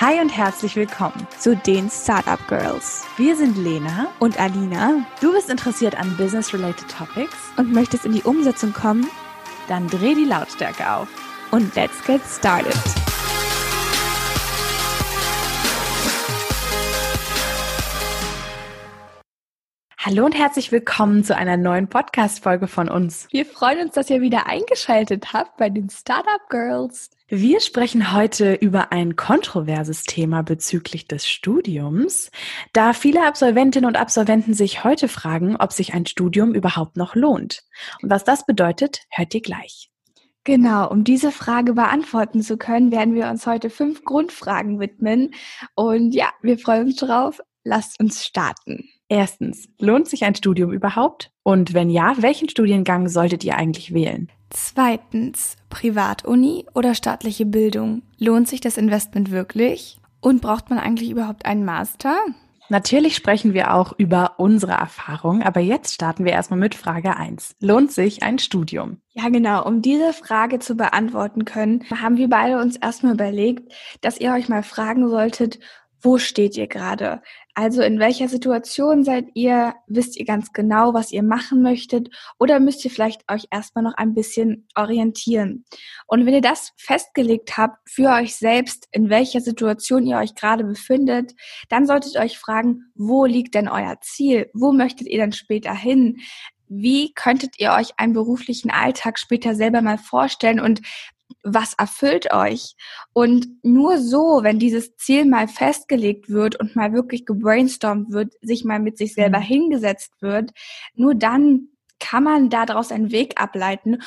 Hi und herzlich willkommen zu den Startup Girls. Wir sind Lena und Alina. Du bist interessiert an Business-related Topics und möchtest in die Umsetzung kommen? Dann dreh die Lautstärke auf und let's get started. Hallo und herzlich willkommen zu einer neuen Podcast-Folge von uns. Wir freuen uns, dass ihr wieder eingeschaltet habt bei den Startup Girls. Wir sprechen heute über ein kontroverses Thema bezüglich des Studiums, da viele Absolventinnen und Absolventen sich heute fragen, ob sich ein Studium überhaupt noch lohnt. Und was das bedeutet, hört ihr gleich. Genau, um diese Frage beantworten zu können, werden wir uns heute fünf Grundfragen widmen. Und ja, wir freuen uns drauf. Lasst uns starten. Erstens, lohnt sich ein Studium überhaupt? Und wenn ja, welchen Studiengang solltet ihr eigentlich wählen? Zweitens, Privatuni oder staatliche Bildung? Lohnt sich das Investment wirklich? Und braucht man eigentlich überhaupt einen Master? Natürlich sprechen wir auch über unsere Erfahrung, aber jetzt starten wir erstmal mit Frage 1. Lohnt sich ein Studium? Ja, genau. Um diese Frage zu beantworten können, haben wir beide uns erstmal überlegt, dass ihr euch mal fragen solltet, wo steht ihr gerade? Also in welcher Situation seid ihr? Wisst ihr ganz genau, was ihr machen möchtet? Oder müsst ihr vielleicht euch erstmal noch ein bisschen orientieren? Und wenn ihr das festgelegt habt für euch selbst, in welcher Situation ihr euch gerade befindet, dann solltet ihr euch fragen, wo liegt denn euer Ziel? Wo möchtet ihr denn später hin? Wie könntet ihr euch einen beruflichen Alltag später selber mal vorstellen und was erfüllt euch? Und nur so, wenn dieses Ziel mal festgelegt wird und mal wirklich gebrainstormt wird, sich mal mit sich selber mhm. hingesetzt wird, nur dann kann man daraus einen Weg ableiten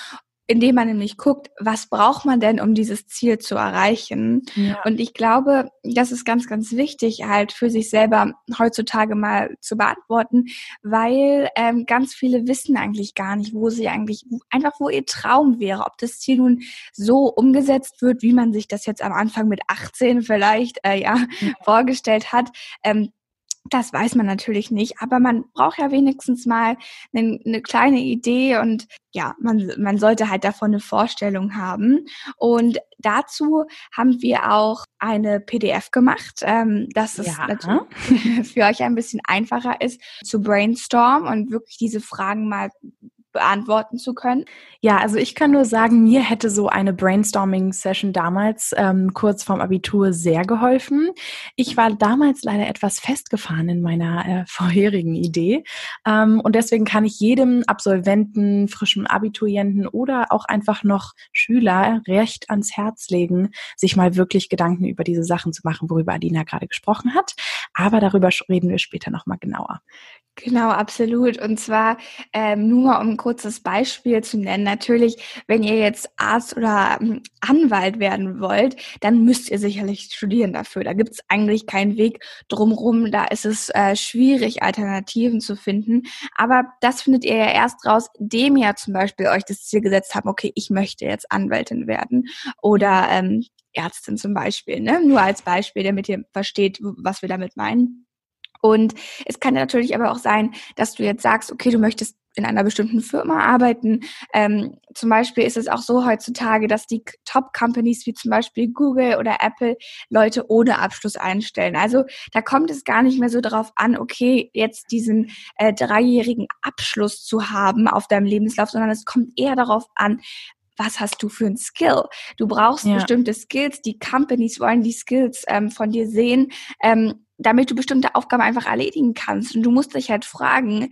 indem man nämlich guckt, was braucht man denn, um dieses Ziel zu erreichen. Ja. Und ich glaube, das ist ganz, ganz wichtig, halt für sich selber heutzutage mal zu beantworten, weil ähm, ganz viele wissen eigentlich gar nicht, wo sie eigentlich, einfach wo ihr Traum wäre, ob das Ziel nun so umgesetzt wird, wie man sich das jetzt am Anfang mit 18 vielleicht äh, ja, ja. vorgestellt hat. Ähm, das weiß man natürlich nicht, aber man braucht ja wenigstens mal eine, eine, kleine Idee und ja, man, man sollte halt davon eine Vorstellung haben. Und dazu haben wir auch eine PDF gemacht, ähm, dass es ja. natürlich für euch ein bisschen einfacher ist zu brainstormen und wirklich diese Fragen mal beantworten zu können? Ja, also ich kann nur sagen, mir hätte so eine Brainstorming-Session damals ähm, kurz vorm Abitur sehr geholfen. Ich war damals leider etwas festgefahren in meiner äh, vorherigen Idee ähm, und deswegen kann ich jedem Absolventen, frischem Abiturienten oder auch einfach noch Schüler recht ans Herz legen, sich mal wirklich Gedanken über diese Sachen zu machen, worüber Adina gerade gesprochen hat. Aber darüber reden wir später nochmal genauer. Genau, absolut. Und zwar ähm, nur mal um ein kurzes Beispiel zu nennen. Natürlich, wenn ihr jetzt Arzt oder ähm, Anwalt werden wollt, dann müsst ihr sicherlich studieren dafür. Da gibt es eigentlich keinen Weg drumrum. Da ist es äh, schwierig, Alternativen zu finden. Aber das findet ihr ja erst raus, dem ihr zum Beispiel euch das Ziel gesetzt habt, okay, ich möchte jetzt Anwältin werden oder ähm, Ärztin zum Beispiel. Ne? Nur als Beispiel, damit ihr versteht, was wir damit meinen. Und es kann natürlich aber auch sein, dass du jetzt sagst, okay, du möchtest in einer bestimmten Firma arbeiten. Ähm, zum Beispiel ist es auch so heutzutage, dass die Top-Companies wie zum Beispiel Google oder Apple Leute ohne Abschluss einstellen. Also da kommt es gar nicht mehr so darauf an, okay, jetzt diesen äh, dreijährigen Abschluss zu haben auf deinem Lebenslauf, sondern es kommt eher darauf an, was hast du für ein Skill? Du brauchst ja. bestimmte Skills. Die Companies wollen die Skills ähm, von dir sehen. Ähm, damit du bestimmte Aufgaben einfach erledigen kannst. Und du musst dich halt fragen,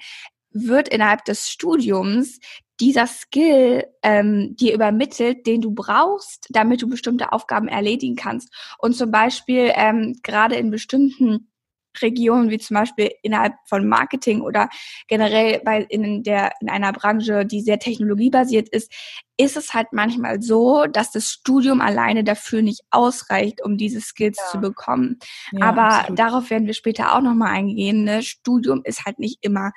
wird innerhalb des Studiums dieser Skill ähm, dir übermittelt, den du brauchst, damit du bestimmte Aufgaben erledigen kannst. Und zum Beispiel ähm, gerade in bestimmten Regionen, wie zum Beispiel innerhalb von Marketing oder generell bei in der in einer Branche, die sehr technologiebasiert ist, ist es halt manchmal so, dass das Studium alleine dafür nicht ausreicht, um diese Skills ja. zu bekommen. Ja, Aber absolut. darauf werden wir später auch nochmal eingehen. Ne? Studium ist halt nicht immer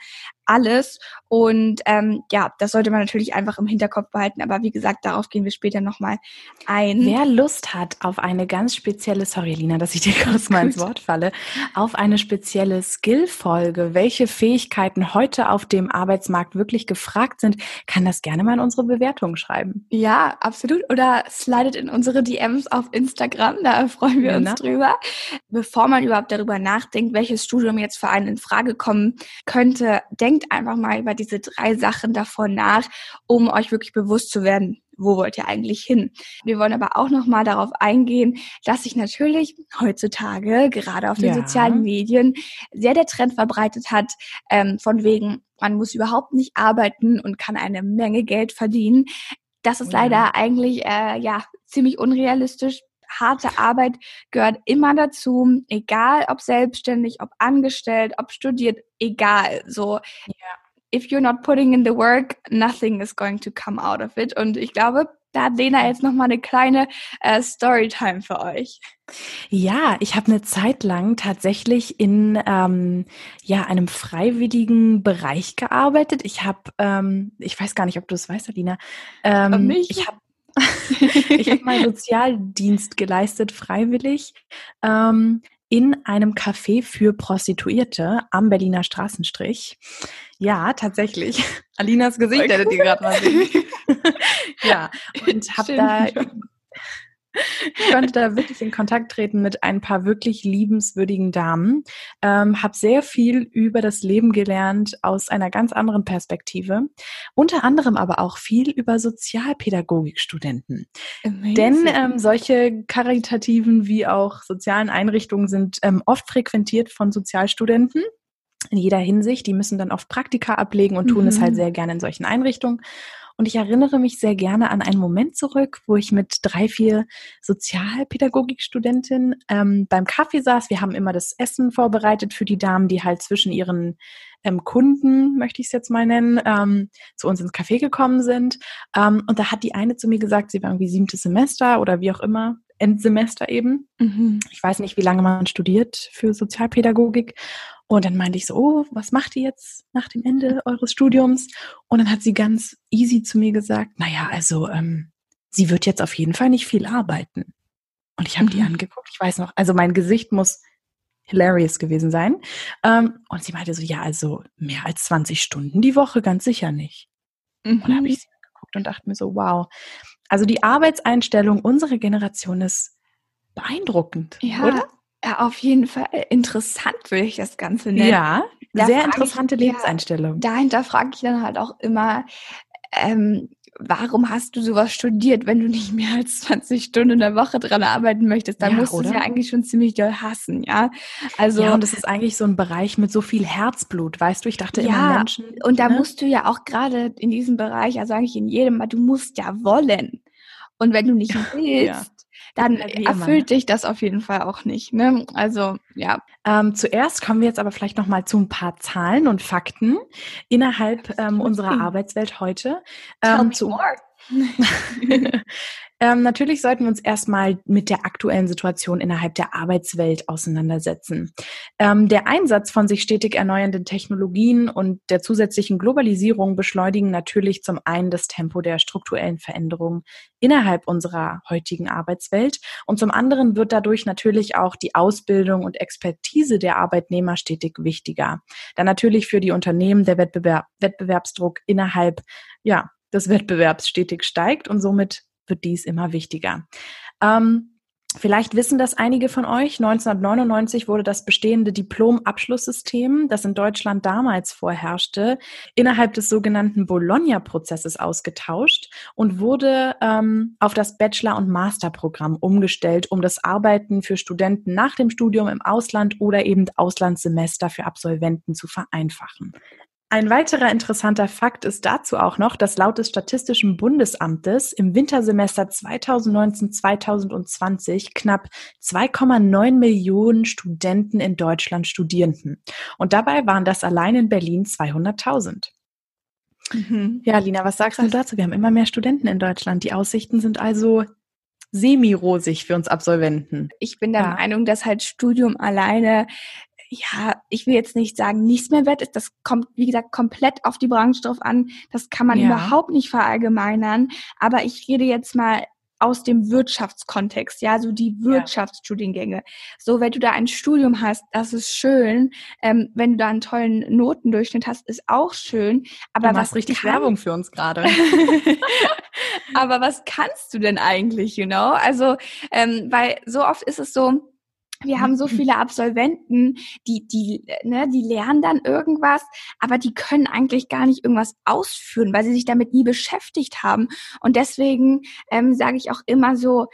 alles. Und ähm, ja, das sollte man natürlich einfach im Hinterkopf behalten. Aber wie gesagt, darauf gehen wir später nochmal ein. Wer Lust hat auf eine ganz spezielle, sorry Lina, dass ich dir kurz mal ins Wort falle, auf eine spezielle Skill-Folge, welche Fähigkeiten heute auf dem Arbeitsmarkt wirklich gefragt sind, kann das gerne mal in unsere Bewertung schreiben schreiben. Ja, absolut. Oder slidet in unsere DMs auf Instagram, da freuen wir genau. uns drüber. Bevor man überhaupt darüber nachdenkt, welches Studium jetzt für einen in Frage kommen könnte, denkt einfach mal über diese drei Sachen davor nach, um euch wirklich bewusst zu werden, wo wollt ihr eigentlich hin? Wir wollen aber auch noch mal darauf eingehen, dass sich natürlich heutzutage gerade auf den ja. sozialen Medien sehr der Trend verbreitet hat, ähm, von wegen, man muss überhaupt nicht arbeiten und kann eine Menge Geld verdienen. Das ist ja. leider eigentlich äh, ja ziemlich unrealistisch. Harte Arbeit gehört immer dazu, egal ob selbstständig, ob angestellt, ob studiert, egal. So, if you're not putting in the work, nothing is going to come out of it. Und ich glaube, da hat Lena jetzt noch mal eine kleine äh, Storytime für euch. Ja, ich habe eine Zeit lang tatsächlich in ähm, ja einem freiwilligen Bereich gearbeitet. Ich habe, ähm, ich weiß gar nicht, ob du es weißt, Alina. Ähm, ich habe ich habe mal Sozialdienst geleistet, freiwillig. Ähm, in einem Café für Prostituierte am Berliner Straßenstrich. Ja, tatsächlich. Alinas Gesicht hättet ihr gerade mal sehen. ja, und habe da ich konnte da wirklich in Kontakt treten mit ein paar wirklich liebenswürdigen Damen, ähm, habe sehr viel über das Leben gelernt aus einer ganz anderen Perspektive, unter anderem aber auch viel über Sozialpädagogikstudenten. Amazing. Denn ähm, solche karitativen wie auch sozialen Einrichtungen sind ähm, oft frequentiert von Sozialstudenten in jeder Hinsicht. Die müssen dann oft Praktika ablegen und tun mhm. es halt mhm. sehr gerne in solchen Einrichtungen. Und ich erinnere mich sehr gerne an einen Moment zurück, wo ich mit drei, vier Sozialpädagogikstudentinnen ähm, beim Kaffee saß. Wir haben immer das Essen vorbereitet für die Damen, die halt zwischen ihren ähm, Kunden, möchte ich es jetzt mal nennen, ähm, zu uns ins Café gekommen sind. Ähm, und da hat die eine zu mir gesagt, sie war irgendwie siebtes Semester oder wie auch immer, Endsemester eben. Mhm. Ich weiß nicht, wie lange man studiert für Sozialpädagogik. Und dann meinte ich so, oh, was macht ihr jetzt nach dem Ende eures Studiums? Und dann hat sie ganz easy zu mir gesagt, naja, also ähm, sie wird jetzt auf jeden Fall nicht viel arbeiten. Und ich habe mhm. die angeguckt, ich weiß noch, also mein Gesicht muss hilarious gewesen sein. Ähm, und sie meinte so, ja, also mehr als 20 Stunden die Woche, ganz sicher nicht. Mhm. Und da habe ich sie angeguckt und dachte mir so, wow. Also die Arbeitseinstellung unserer Generation ist beeindruckend, ja, oder? Ja, auf jeden Fall interessant würde ich das Ganze nennen. Ja, da sehr interessante ich, Lebenseinstellung. Ja, dahinter frage ich dann halt auch immer, ähm, warum hast du sowas studiert, wenn du nicht mehr als 20 Stunden in der Woche dran arbeiten möchtest? Dann ja, musst du es ja eigentlich schon ziemlich doll hassen, ja. Also ja, und das ist eigentlich so ein Bereich mit so viel Herzblut, weißt du? Ich dachte ja, immer Menschen. Und da ne? musst du ja auch gerade in diesem Bereich, also eigentlich in jedem, du musst ja wollen. Und wenn du nicht willst, ja dann erfüllt dich das auf jeden Fall auch nicht. Ne? Also ja. Ähm, zuerst kommen wir jetzt aber vielleicht noch mal zu ein paar Zahlen und Fakten innerhalb ähm, unserer Arbeitswelt heute. Ähm, zu. Ähm, natürlich sollten wir uns erstmal mit der aktuellen Situation innerhalb der Arbeitswelt auseinandersetzen. Ähm, der Einsatz von sich stetig erneuernden Technologien und der zusätzlichen Globalisierung beschleunigen natürlich zum einen das Tempo der strukturellen Veränderungen innerhalb unserer heutigen Arbeitswelt und zum anderen wird dadurch natürlich auch die Ausbildung und Expertise der Arbeitnehmer stetig wichtiger. Da natürlich für die Unternehmen der Wettbewerb, Wettbewerbsdruck innerhalb ja, des Wettbewerbs stetig steigt und somit wird dies immer wichtiger. Ähm, Vielleicht wissen das einige von euch. 1999 wurde das bestehende Diplom-Abschlusssystem, das in Deutschland damals vorherrschte, innerhalb des sogenannten Bologna-Prozesses ausgetauscht und wurde ähm, auf das Bachelor- und Masterprogramm umgestellt, um das Arbeiten für Studenten nach dem Studium im Ausland oder eben Auslandssemester für Absolventen zu vereinfachen. Ein weiterer interessanter Fakt ist dazu auch noch, dass laut des Statistischen Bundesamtes im Wintersemester 2019-2020 knapp 2,9 Millionen Studenten in Deutschland studierten. Und dabei waren das allein in Berlin 200.000. Mhm. Ja, Lina, was sagst du dazu? Wir haben immer mehr Studenten in Deutschland. Die Aussichten sind also semi-rosig für uns Absolventen. Ich bin der ja. Meinung, dass halt Studium alleine ja, ich will jetzt nicht sagen, nichts mehr wert ist. Das kommt, wie gesagt, komplett auf die Branche drauf an. Das kann man ja. überhaupt nicht verallgemeinern. Aber ich rede jetzt mal aus dem Wirtschaftskontext, ja, so die Wirtschaftsstudiengänge. So, wenn du da ein Studium hast, das ist schön. Ähm, wenn du da einen tollen Notendurchschnitt hast, ist auch schön. Aber du was richtig kann... Werbung für uns gerade. aber was kannst du denn eigentlich, you know? Also, ähm, weil so oft ist es so, wir haben so viele Absolventen, die, die, ne, die lernen dann irgendwas, aber die können eigentlich gar nicht irgendwas ausführen, weil sie sich damit nie beschäftigt haben. Und deswegen ähm, sage ich auch immer so,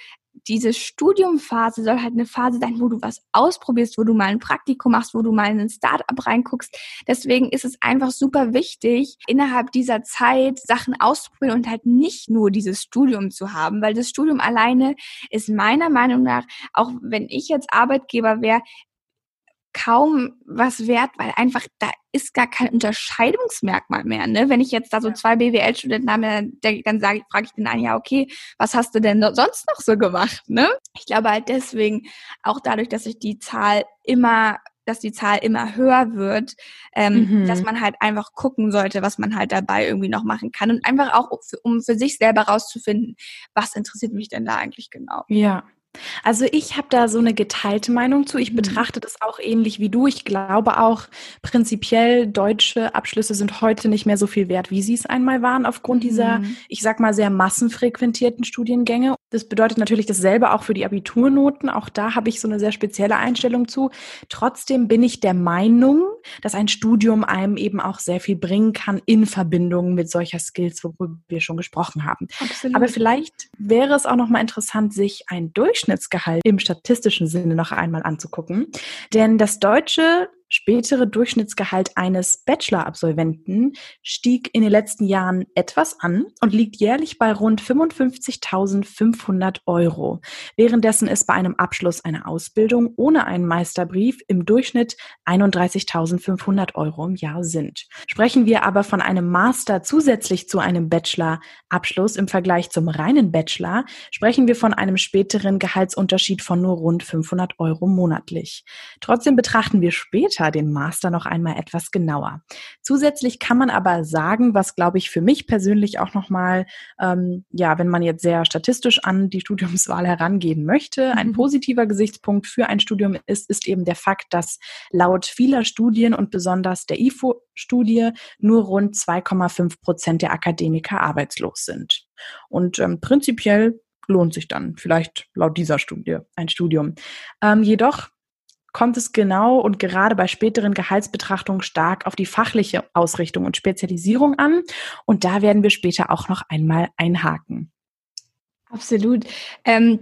diese Studiumphase soll halt eine Phase sein, wo du was ausprobierst, wo du mal ein Praktikum machst, wo du mal in ein Startup reinguckst. Deswegen ist es einfach super wichtig, innerhalb dieser Zeit Sachen auszuprobieren und halt nicht nur dieses Studium zu haben, weil das Studium alleine ist meiner Meinung nach, auch wenn ich jetzt Arbeitgeber wäre, kaum was wert, weil einfach da ist gar kein Unterscheidungsmerkmal mehr. Ne? Wenn ich jetzt da so zwei BWL-Studenten habe, dann, dann sage ich, frage ich den einen, ja, okay, was hast du denn sonst noch so gemacht? Ne? Ich glaube halt deswegen, auch dadurch, dass sich die Zahl immer dass die Zahl immer höher wird, ähm, mhm. dass man halt einfach gucken sollte, was man halt dabei irgendwie noch machen kann und einfach auch, um für sich selber rauszufinden, was interessiert mich denn da eigentlich genau. Ja, also ich habe da so eine geteilte Meinung zu. Ich mhm. betrachte das auch ähnlich wie du. Ich glaube auch prinzipiell deutsche Abschlüsse sind heute nicht mehr so viel wert, wie sie es einmal waren aufgrund dieser, mhm. ich sag mal, sehr massenfrequentierten Studiengänge. Das bedeutet natürlich dasselbe auch für die Abiturnoten. Auch da habe ich so eine sehr spezielle Einstellung zu. Trotzdem bin ich der Meinung, dass ein Studium einem eben auch sehr viel bringen kann in Verbindung mit solcher Skills, worüber wir schon gesprochen haben. Absolut. Aber vielleicht wäre es auch noch mal interessant, sich ein Durchschnittsgehalt im statistischen Sinne noch einmal anzugucken. Denn das deutsche spätere Durchschnittsgehalt eines Bachelor-Absolventen stieg in den letzten Jahren etwas an und liegt jährlich bei rund 55.500 Euro, währenddessen es bei einem Abschluss einer Ausbildung ohne einen Meisterbrief im Durchschnitt 31.500 Euro im Jahr sind. Sprechen wir aber von einem Master zusätzlich zu einem Bachelor-Abschluss im Vergleich zum reinen Bachelor, sprechen wir von einem späteren Gehaltsunterschied von nur rund 500 Euro monatlich. Trotzdem betrachten wir später später den Master noch einmal etwas genauer. Zusätzlich kann man aber sagen, was glaube ich für mich persönlich auch nochmal, ähm, ja, wenn man jetzt sehr statistisch an die Studiumswahl herangehen möchte, ein mhm. positiver Gesichtspunkt für ein Studium ist, ist eben der Fakt, dass laut vieler Studien und besonders der IFO-Studie nur rund 2,5 Prozent der Akademiker arbeitslos sind. Und ähm, prinzipiell lohnt sich dann vielleicht laut dieser Studie ein Studium. Ähm, jedoch kommt es genau und gerade bei späteren Gehaltsbetrachtungen stark auf die fachliche Ausrichtung und Spezialisierung an. Und da werden wir später auch noch einmal einhaken. Absolut. Ähm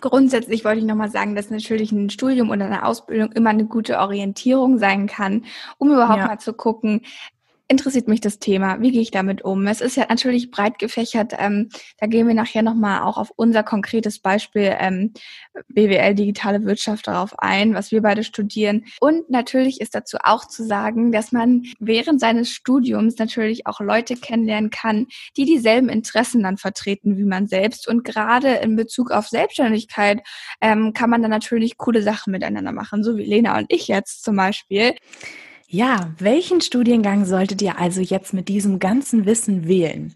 Grundsätzlich wollte ich nochmal sagen, dass natürlich ein Studium oder eine Ausbildung immer eine gute Orientierung sein kann, um überhaupt ja. mal zu gucken, interessiert mich das Thema. Wie gehe ich damit um? Es ist ja natürlich breit gefächert. Ähm, da gehen wir nachher nochmal auch auf unser konkretes Beispiel ähm, BWL Digitale Wirtschaft darauf ein, was wir beide studieren. Und natürlich ist dazu auch zu sagen, dass man während seines Studiums natürlich auch Leute kennenlernen kann, die dieselben Interessen dann vertreten wie man selbst. Und gerade in Bezug auf Selbstständigkeit ähm, kann man dann natürlich coole Sachen miteinander machen, so wie Lena und ich jetzt zum Beispiel. Ja, welchen Studiengang solltet ihr also jetzt mit diesem ganzen Wissen wählen?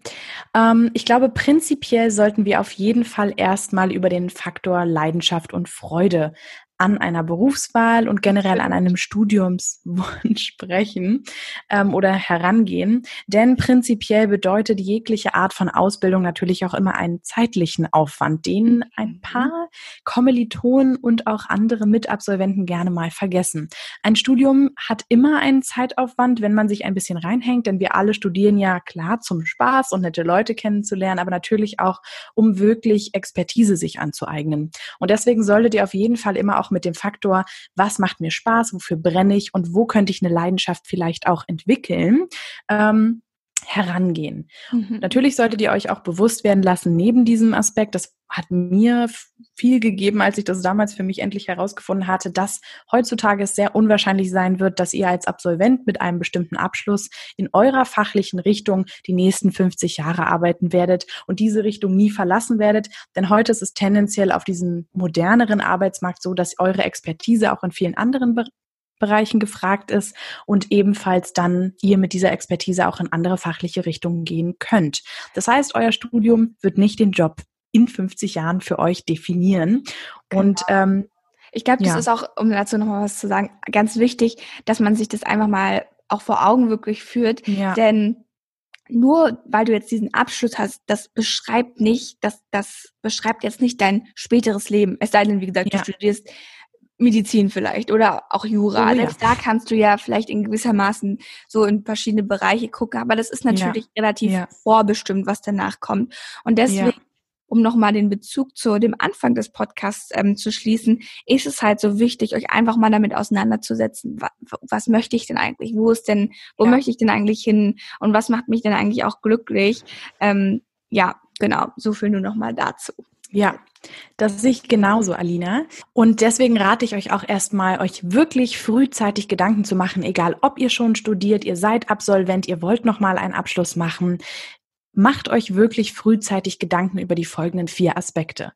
Ähm, ich glaube, prinzipiell sollten wir auf jeden Fall erstmal über den Faktor Leidenschaft und Freude an einer Berufswahl und generell an einem Studiumswunsch sprechen ähm, oder herangehen. Denn prinzipiell bedeutet jegliche Art von Ausbildung natürlich auch immer einen zeitlichen Aufwand, den ein mhm. paar Kommilitonen und auch andere Mitabsolventen gerne mal vergessen. Ein Studium hat immer einen Zeitaufwand, wenn man sich ein bisschen reinhängt, denn wir alle studieren ja klar zum Spaß und nette Leute kennenzulernen, aber natürlich auch, um wirklich Expertise sich anzueignen. Und deswegen solltet ihr auf jeden Fall immer auch auch mit dem Faktor, was macht mir Spaß, wofür brenne ich und wo könnte ich eine Leidenschaft vielleicht auch entwickeln. Ähm, herangehen. Mhm. Natürlich solltet ihr euch auch bewusst werden lassen, neben diesem Aspekt, das hat mir viel gegeben, als ich das damals für mich endlich herausgefunden hatte, dass heutzutage es sehr unwahrscheinlich sein wird, dass ihr als Absolvent mit einem bestimmten Abschluss in eurer fachlichen Richtung die nächsten 50 Jahre arbeiten werdet und diese Richtung nie verlassen werdet. Denn heute ist es tendenziell auf diesem moderneren Arbeitsmarkt so, dass eure Expertise auch in vielen anderen Bereichen gefragt ist und ebenfalls dann ihr mit dieser Expertise auch in andere fachliche Richtungen gehen könnt. Das heißt, euer Studium wird nicht den Job in 50 Jahren für euch definieren. Genau. Und ähm, ich glaube, das ja. ist auch, um dazu nochmal was zu sagen, ganz wichtig, dass man sich das einfach mal auch vor Augen wirklich führt. Ja. Denn nur weil du jetzt diesen Abschluss hast, das beschreibt nicht, das, das beschreibt jetzt nicht dein späteres Leben. Es sei denn, wie gesagt, ja. du studierst Medizin vielleicht oder auch Jura. Oh, Selbst ja. da kannst du ja vielleicht in gewissermaßen so in verschiedene Bereiche gucken, aber das ist natürlich ja. relativ ja. vorbestimmt, was danach kommt. Und deswegen um nochmal den Bezug zu dem Anfang des Podcasts ähm, zu schließen, ist es halt so wichtig, euch einfach mal damit auseinanderzusetzen. Was, was möchte ich denn eigentlich? Wo ist denn, wo möchte ich denn eigentlich hin? Und was macht mich denn eigentlich auch glücklich? Ähm, ja, genau, so viel nur nochmal dazu. Ja, das sehe ich genauso, Alina. Und deswegen rate ich euch auch erstmal, euch wirklich frühzeitig Gedanken zu machen, egal ob ihr schon studiert, ihr seid Absolvent, ihr wollt nochmal einen Abschluss machen. Macht euch wirklich frühzeitig Gedanken über die folgenden vier Aspekte.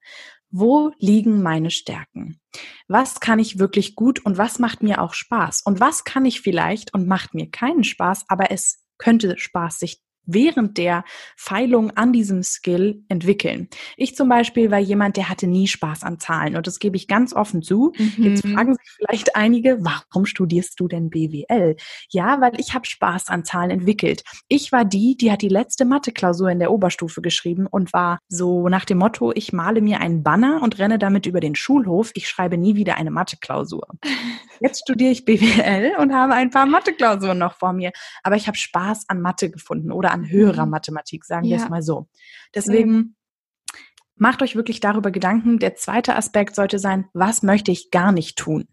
Wo liegen meine Stärken? Was kann ich wirklich gut und was macht mir auch Spaß? Und was kann ich vielleicht und macht mir keinen Spaß, aber es könnte Spaß sich während der Feilung an diesem Skill entwickeln. Ich zum Beispiel war jemand, der hatte nie Spaß an Zahlen und das gebe ich ganz offen zu. Mhm. Jetzt fragen sich vielleicht einige, warum studierst du denn BWL? Ja, weil ich habe Spaß an Zahlen entwickelt. Ich war die, die hat die letzte Mathe-Klausur in der Oberstufe geschrieben und war so nach dem Motto, ich male mir einen Banner und renne damit über den Schulhof. Ich schreibe nie wieder eine Mathe-Klausur. Jetzt studiere ich BWL und habe ein paar Mathe-Klausuren noch vor mir, aber ich habe Spaß an Mathe gefunden oder an höherer mhm. Mathematik, sagen ja. wir es mal so. Deswegen macht euch wirklich darüber Gedanken. Der zweite Aspekt sollte sein, was möchte ich gar nicht tun?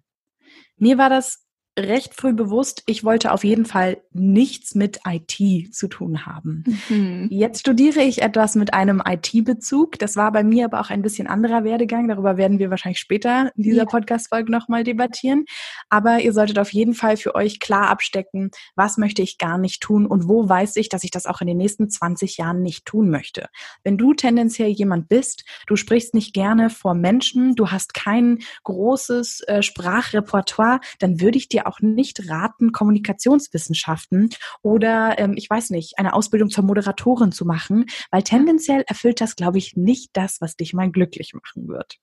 Mir war das recht früh bewusst, ich wollte auf jeden Fall nichts mit IT zu tun haben. Mhm. Jetzt studiere ich etwas mit einem IT-Bezug. Das war bei mir aber auch ein bisschen anderer Werdegang. Darüber werden wir wahrscheinlich später in dieser ja. Podcast-Folge nochmal debattieren. Aber ihr solltet auf jeden Fall für euch klar abstecken, was möchte ich gar nicht tun und wo weiß ich, dass ich das auch in den nächsten 20 Jahren nicht tun möchte. Wenn du tendenziell jemand bist, du sprichst nicht gerne vor Menschen, du hast kein großes äh, Sprachrepertoire, dann würde ich dir auch nicht raten, Kommunikationswissenschaften oder ähm, ich weiß nicht, eine Ausbildung zur Moderatorin zu machen, weil tendenziell erfüllt das, glaube ich, nicht das, was dich mal glücklich machen wird.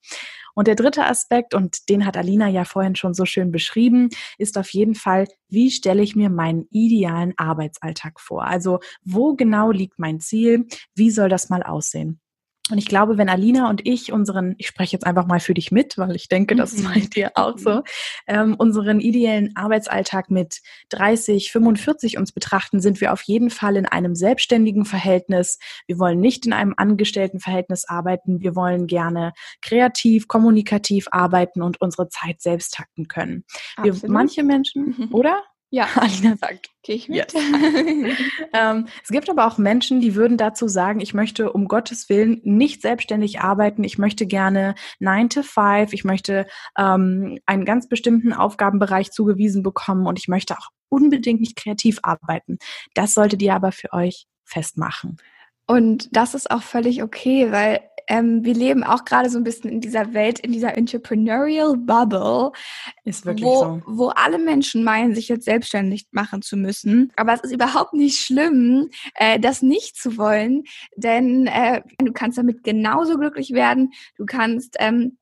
Und der dritte Aspekt, und den hat Alina ja vorhin schon so schön beschrieben, ist auf jeden Fall, wie stelle ich mir meinen idealen Arbeitsalltag vor? Also wo genau liegt mein Ziel? Wie soll das mal aussehen? Und ich glaube, wenn Alina und ich unseren, ich spreche jetzt einfach mal für dich mit, weil ich denke, das ist bei mhm. dir auch so, ähm, unseren ideellen Arbeitsalltag mit 30, 45 uns betrachten, sind wir auf jeden Fall in einem selbstständigen Verhältnis. Wir wollen nicht in einem angestellten Verhältnis arbeiten. Wir wollen gerne kreativ, kommunikativ arbeiten und unsere Zeit selbst takten können. Wir, manche Menschen, mhm. oder? Ja, Alina sagt, gehe ich mit. Yes. ähm, es gibt aber auch Menschen, die würden dazu sagen, ich möchte um Gottes Willen nicht selbstständig arbeiten, ich möchte gerne 9 to 5, ich möchte ähm, einen ganz bestimmten Aufgabenbereich zugewiesen bekommen und ich möchte auch unbedingt nicht kreativ arbeiten. Das solltet ihr aber für euch festmachen. Und das ist auch völlig okay, weil ähm, wir leben auch gerade so ein bisschen in dieser Welt, in dieser Entrepreneurial Bubble. Ist wirklich wo, so. Wo alle Menschen meinen, sich jetzt selbstständig machen zu müssen. Aber es ist überhaupt nicht schlimm, äh, das nicht zu wollen, denn äh, du kannst damit genauso glücklich werden. Du kannst ähm,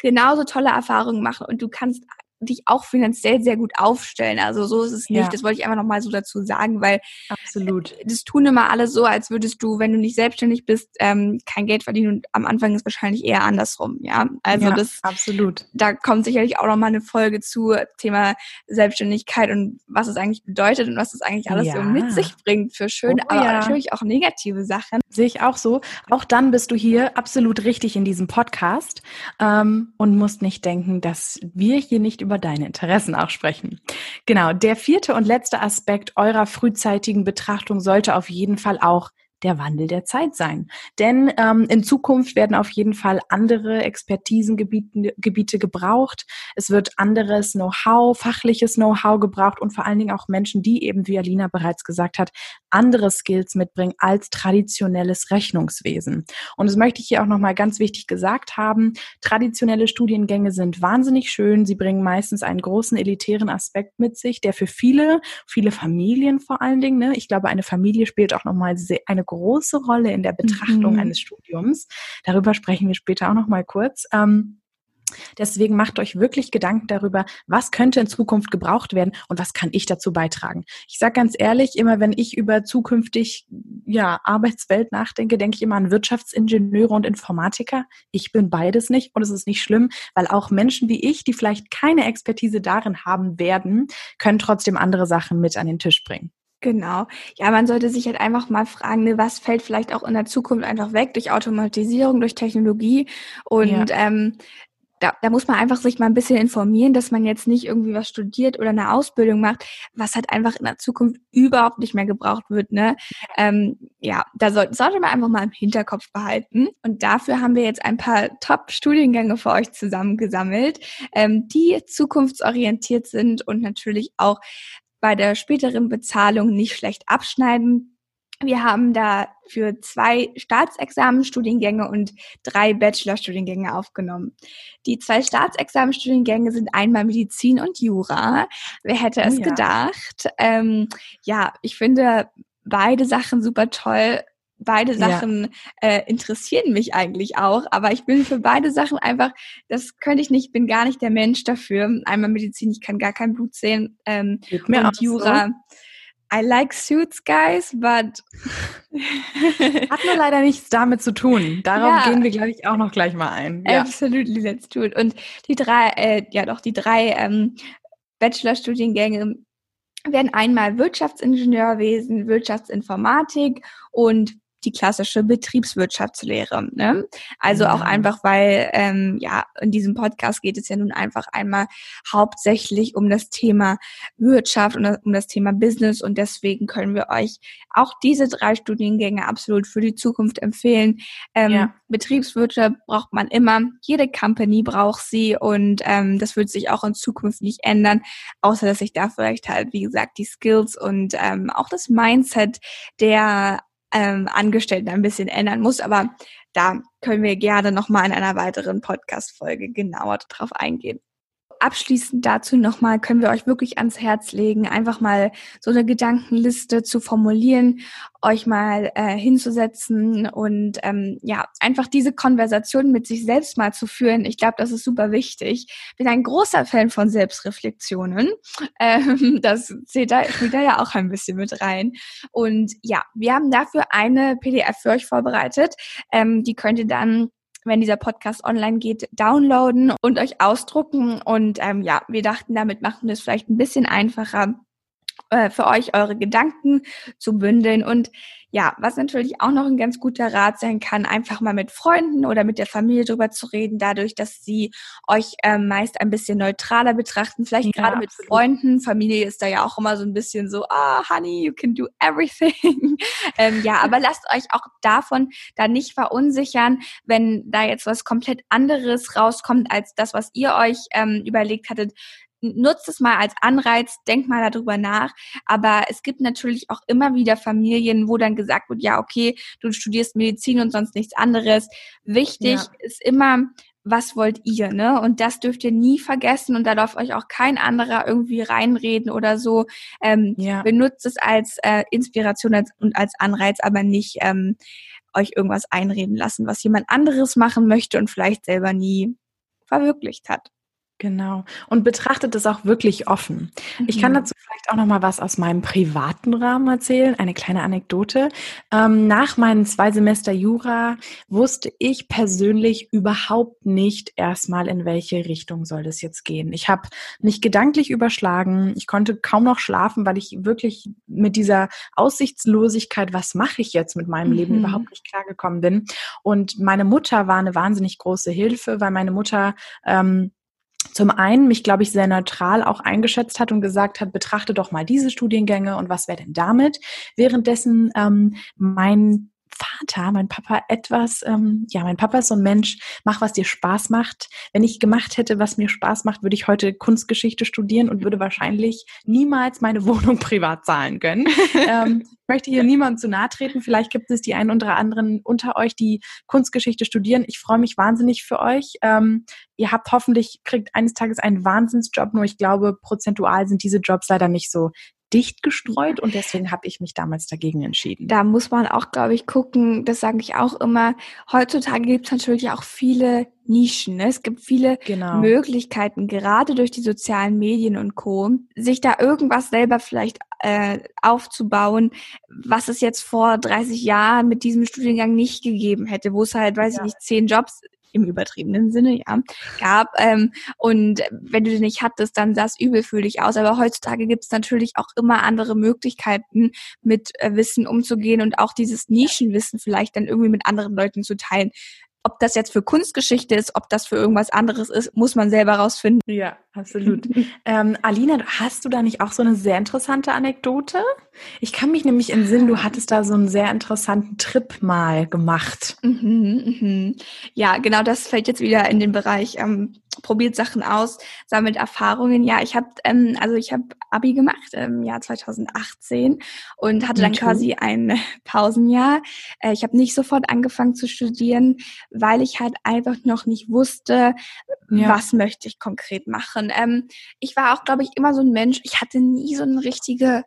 genauso tolle Erfahrungen machen und du kannst dich auch finanziell sehr gut aufstellen. Also so ist es nicht. Ja. Das wollte ich einfach nochmal so dazu sagen, weil absolut. Das tun immer alle so, als würdest du, wenn du nicht selbstständig bist, ähm, kein Geld verdienen und am Anfang ist wahrscheinlich eher andersrum. Ja, also ja, das absolut. Da kommt sicherlich auch nochmal eine Folge zu Thema Selbstständigkeit und was es eigentlich bedeutet und was es eigentlich alles ja. so mit sich bringt für schöne, oh, aber natürlich auch negative Sachen. Sehe ich auch so. Auch dann bist du hier absolut richtig in diesem Podcast ähm, und musst nicht denken, dass wir hier nicht über über deine Interessen auch sprechen. Genau, der vierte und letzte Aspekt eurer frühzeitigen Betrachtung sollte auf jeden Fall auch der Wandel der Zeit sein. Denn ähm, in Zukunft werden auf jeden Fall andere Expertisengebiete Gebiete gebraucht. Es wird anderes Know-how, fachliches Know-how gebraucht und vor allen Dingen auch Menschen, die eben, wie Alina bereits gesagt hat, andere Skills mitbringen als traditionelles Rechnungswesen. Und das möchte ich hier auch nochmal ganz wichtig gesagt haben. Traditionelle Studiengänge sind wahnsinnig schön. Sie bringen meistens einen großen elitären Aspekt mit sich, der für viele, viele Familien vor allen Dingen, ne, ich glaube, eine Familie spielt auch nochmal eine große Rolle in der Betrachtung mhm. eines Studiums. Darüber sprechen wir später auch nochmal kurz. Ähm, Deswegen macht euch wirklich Gedanken darüber, was könnte in Zukunft gebraucht werden und was kann ich dazu beitragen. Ich sage ganz ehrlich, immer wenn ich über zukünftig ja, Arbeitswelt nachdenke, denke ich immer an Wirtschaftsingenieure und Informatiker. Ich bin beides nicht und es ist nicht schlimm, weil auch Menschen wie ich, die vielleicht keine Expertise darin haben werden, können trotzdem andere Sachen mit an den Tisch bringen. Genau. Ja, man sollte sich halt einfach mal fragen, ne, was fällt vielleicht auch in der Zukunft einfach weg durch Automatisierung, durch Technologie. Und ja. ähm, da, da muss man einfach sich mal ein bisschen informieren, dass man jetzt nicht irgendwie was studiert oder eine Ausbildung macht, was halt einfach in der Zukunft überhaupt nicht mehr gebraucht wird. Ne? Ähm, ja, da soll, sollte man einfach mal im Hinterkopf behalten. Und dafür haben wir jetzt ein paar Top-Studiengänge für euch zusammengesammelt, ähm, die zukunftsorientiert sind und natürlich auch bei der späteren Bezahlung nicht schlecht abschneiden. Wir haben da für zwei Staatsexamenstudiengänge und drei Bachelorstudiengänge aufgenommen. Die zwei Staatsexamenstudiengänge sind einmal Medizin und Jura. Wer hätte es ja. gedacht? Ähm, ja, ich finde beide Sachen super toll. Beide Sachen ja. äh, interessieren mich eigentlich auch, aber ich bin für beide Sachen einfach, das könnte ich nicht, bin gar nicht der Mensch dafür. Einmal Medizin, ich kann gar kein Blut sehen ähm, und Jura. So I like suits, guys, but hat nur leider nichts damit zu tun. Darauf ja. gehen wir, glaube ich, auch noch gleich mal ein. Ja. Absolutely, let's do it. Und die drei, äh, ja doch, die drei ähm, Bachelorstudiengänge werden einmal Wirtschaftsingenieurwesen, Wirtschaftsinformatik und die klassische Betriebswirtschaftslehre. Ne? Also ja. auch einfach, weil ähm, ja in diesem Podcast geht es ja nun einfach einmal hauptsächlich um das Thema Wirtschaft und um das Thema Business und deswegen können wir euch auch diese drei Studiengänge absolut für die Zukunft empfehlen. Ähm, ja. Betriebswirtschaft braucht man immer, jede Company braucht sie und ähm, das wird sich auch in Zukunft nicht ändern, außer dass sich da vielleicht halt, wie gesagt, die Skills und ähm, auch das Mindset der ähm, Angestellten ein bisschen ändern muss. Aber da können wir gerne nochmal in einer weiteren Podcast-Folge genauer drauf eingehen abschließend dazu nochmal können wir euch wirklich ans Herz legen, einfach mal so eine Gedankenliste zu formulieren, euch mal äh, hinzusetzen und ähm, ja, einfach diese Konversation mit sich selbst mal zu führen. Ich glaube, das ist super wichtig. Bin ein großer Fan von Selbstreflexionen. Ähm, das zählt da, spielt da ja auch ein bisschen mit rein. Und ja, wir haben dafür eine PDF für euch vorbereitet. Ähm, die könnt ihr dann wenn dieser Podcast online geht, downloaden und euch ausdrucken. Und ähm, ja, wir dachten, damit machen wir es vielleicht ein bisschen einfacher äh, für euch, eure Gedanken zu bündeln und ja, was natürlich auch noch ein ganz guter Rat sein kann, einfach mal mit Freunden oder mit der Familie drüber zu reden, dadurch, dass sie euch ähm, meist ein bisschen neutraler betrachten. Vielleicht ja, gerade mit Freunden. Familie ist da ja auch immer so ein bisschen so, ah, oh, honey, you can do everything. ähm, ja, aber lasst euch auch davon da nicht verunsichern, wenn da jetzt was komplett anderes rauskommt als das, was ihr euch ähm, überlegt hattet nutzt es mal als Anreiz, denkt mal darüber nach. Aber es gibt natürlich auch immer wieder Familien, wo dann gesagt wird, ja, okay, du studierst Medizin und sonst nichts anderes. Wichtig ja. ist immer, was wollt ihr, ne? Und das dürft ihr nie vergessen und da darf euch auch kein anderer irgendwie reinreden oder so. Ähm, ja. Benutzt es als äh, Inspiration als, und als Anreiz, aber nicht ähm, euch irgendwas einreden lassen, was jemand anderes machen möchte und vielleicht selber nie verwirklicht hat. Genau. Und betrachtet es auch wirklich offen. Mhm. Ich kann mhm. dazu vielleicht auch noch mal was aus meinem privaten Rahmen erzählen, eine kleine Anekdote. Ähm, nach meinen zwei Semester Jura wusste ich persönlich überhaupt nicht erstmal, in welche Richtung soll das jetzt gehen. Ich habe mich gedanklich überschlagen. Ich konnte kaum noch schlafen, weil ich wirklich mit dieser Aussichtslosigkeit, was mache ich jetzt mit meinem mhm. Leben, überhaupt nicht klargekommen bin. Und meine Mutter war eine wahnsinnig große Hilfe, weil meine Mutter ähm, zum einen mich, glaube ich, sehr neutral auch eingeschätzt hat und gesagt hat, betrachte doch mal diese Studiengänge und was wäre denn damit? Währenddessen ähm, mein Vater, mein Papa etwas, ähm, ja, mein Papa ist so ein Mensch, mach, was dir Spaß macht. Wenn ich gemacht hätte, was mir Spaß macht, würde ich heute Kunstgeschichte studieren und würde wahrscheinlich niemals meine Wohnung privat zahlen können. ähm, ich möchte hier niemandem zu nahe treten. Vielleicht gibt es die einen oder anderen unter euch, die Kunstgeschichte studieren. Ich freue mich wahnsinnig für euch. Ähm, ihr habt hoffentlich, kriegt eines Tages einen Wahnsinnsjob, nur ich glaube, prozentual sind diese Jobs leider nicht so dicht gestreut und deswegen habe ich mich damals dagegen entschieden. Da muss man auch, glaube ich, gucken, das sage ich auch immer, heutzutage gibt es natürlich auch viele Nischen. Ne? Es gibt viele genau. Möglichkeiten, gerade durch die sozialen Medien und Co., sich da irgendwas selber vielleicht äh, aufzubauen, was es jetzt vor 30 Jahren mit diesem Studiengang nicht gegeben hätte, wo es halt, weiß ja. ich nicht, zehn Jobs im übertriebenen Sinne, ja, gab. Ähm, und wenn du den nicht hattest, dann sah es übel für dich aus. Aber heutzutage gibt es natürlich auch immer andere Möglichkeiten, mit äh, Wissen umzugehen und auch dieses Nischenwissen vielleicht dann irgendwie mit anderen Leuten zu teilen. Ob das jetzt für Kunstgeschichte ist, ob das für irgendwas anderes ist, muss man selber rausfinden. Ja, absolut. ähm, Alina, hast du da nicht auch so eine sehr interessante Anekdote? Ich kann mich nämlich im Sinn, du hattest da so einen sehr interessanten Trip mal gemacht. Mhm, mhm. Ja, genau, das fällt jetzt wieder in den Bereich ähm, probiert Sachen aus, sammelt Erfahrungen. Ja, ich habe ähm, also ich habe Abi gemacht im Jahr 2018 und hatte dann quasi ein Pausenjahr. Äh, ich habe nicht sofort angefangen zu studieren, weil ich halt einfach noch nicht wusste, ja. was möchte ich konkret machen. Ähm, ich war auch, glaube ich, immer so ein Mensch. Ich hatte nie so eine richtige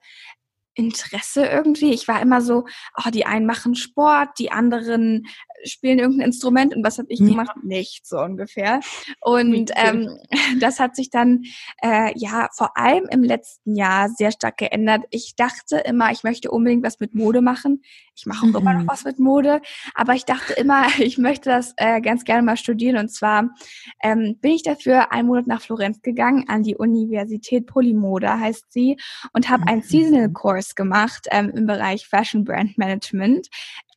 Interesse irgendwie. Ich war immer so, oh, die einen machen Sport, die anderen spielen irgendein Instrument und was habe ich ja. gemacht? Nichts so ungefähr. Und ähm, das hat sich dann äh, ja vor allem im letzten Jahr sehr stark geändert. Ich dachte immer, ich möchte unbedingt was mit Mode machen. Ich mache auch mhm. immer noch mhm. was mit Mode, aber ich dachte immer, ich möchte das äh, ganz gerne mal studieren. Und zwar ähm, bin ich dafür einen Monat nach Florenz gegangen an die Universität Polymode heißt sie und habe mhm. einen Seasonal Course gemacht ähm, im Bereich Fashion Brand Management.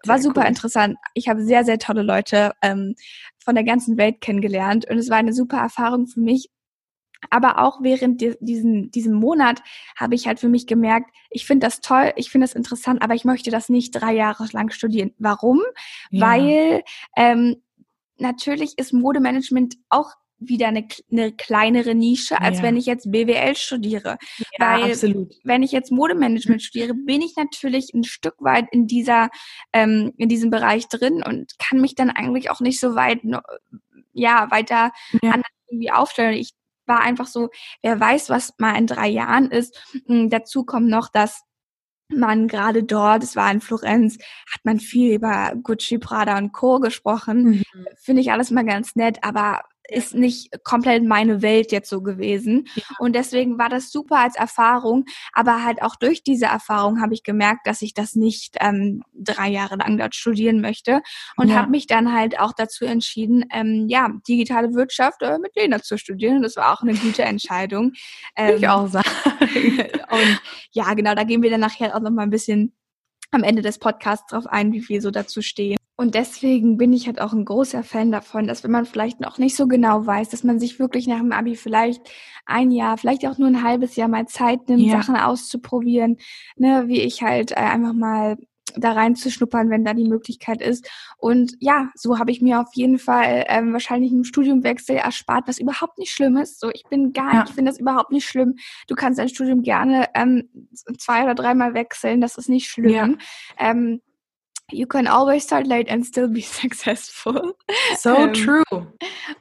War super cool. interessant. Ich habe sehr, sehr tolle Leute ähm, von der ganzen Welt kennengelernt und es war eine super Erfahrung für mich. Aber auch während di diesen, diesem Monat habe ich halt für mich gemerkt, ich finde das toll, ich finde das interessant, aber ich möchte das nicht drei Jahre lang studieren. Warum? Ja. Weil ähm, natürlich ist Modemanagement auch wieder eine, eine kleinere Nische, als ja. wenn ich jetzt BWL studiere. Ja, Weil absolut. wenn ich jetzt Modemanagement studiere, bin ich natürlich ein Stück weit in dieser, ähm, in diesem Bereich drin und kann mich dann eigentlich auch nicht so weit, ja, weiter ja. anders irgendwie aufstellen. Ich war einfach so, wer weiß, was mal in drei Jahren ist. Und dazu kommt noch, dass man gerade dort, es war in Florenz, hat man viel über Gucci, Prada und Co. gesprochen. Mhm. Finde ich alles mal ganz nett, aber ist nicht komplett meine Welt jetzt so gewesen. Ja. Und deswegen war das super als Erfahrung. Aber halt auch durch diese Erfahrung habe ich gemerkt, dass ich das nicht ähm, drei Jahre lang dort studieren möchte. Und ja. habe mich dann halt auch dazu entschieden, ähm, ja, digitale Wirtschaft äh, mit Lena zu studieren. Und das war auch eine gute Entscheidung. Ähm, ich auch sagen. und ja, genau, da gehen wir dann nachher auch noch mal ein bisschen am Ende des Podcasts drauf ein, wie wir so dazu stehen. Und deswegen bin ich halt auch ein großer Fan davon, dass wenn man vielleicht noch nicht so genau weiß, dass man sich wirklich nach dem Abi vielleicht ein Jahr, vielleicht auch nur ein halbes Jahr mal Zeit nimmt, ja. Sachen auszuprobieren, ne, wie ich halt äh, einfach mal da reinzuschnuppern, wenn da die Möglichkeit ist. Und ja, so habe ich mir auf jeden Fall ähm, wahrscheinlich einen Studiumwechsel erspart, was überhaupt nicht schlimm ist. So, ich bin gar ja. ich finde das überhaupt nicht schlimm. Du kannst dein Studium gerne ähm, zwei oder dreimal wechseln, das ist nicht schlimm. Ja. Ähm, you can always start late and still be successful. So ähm, true.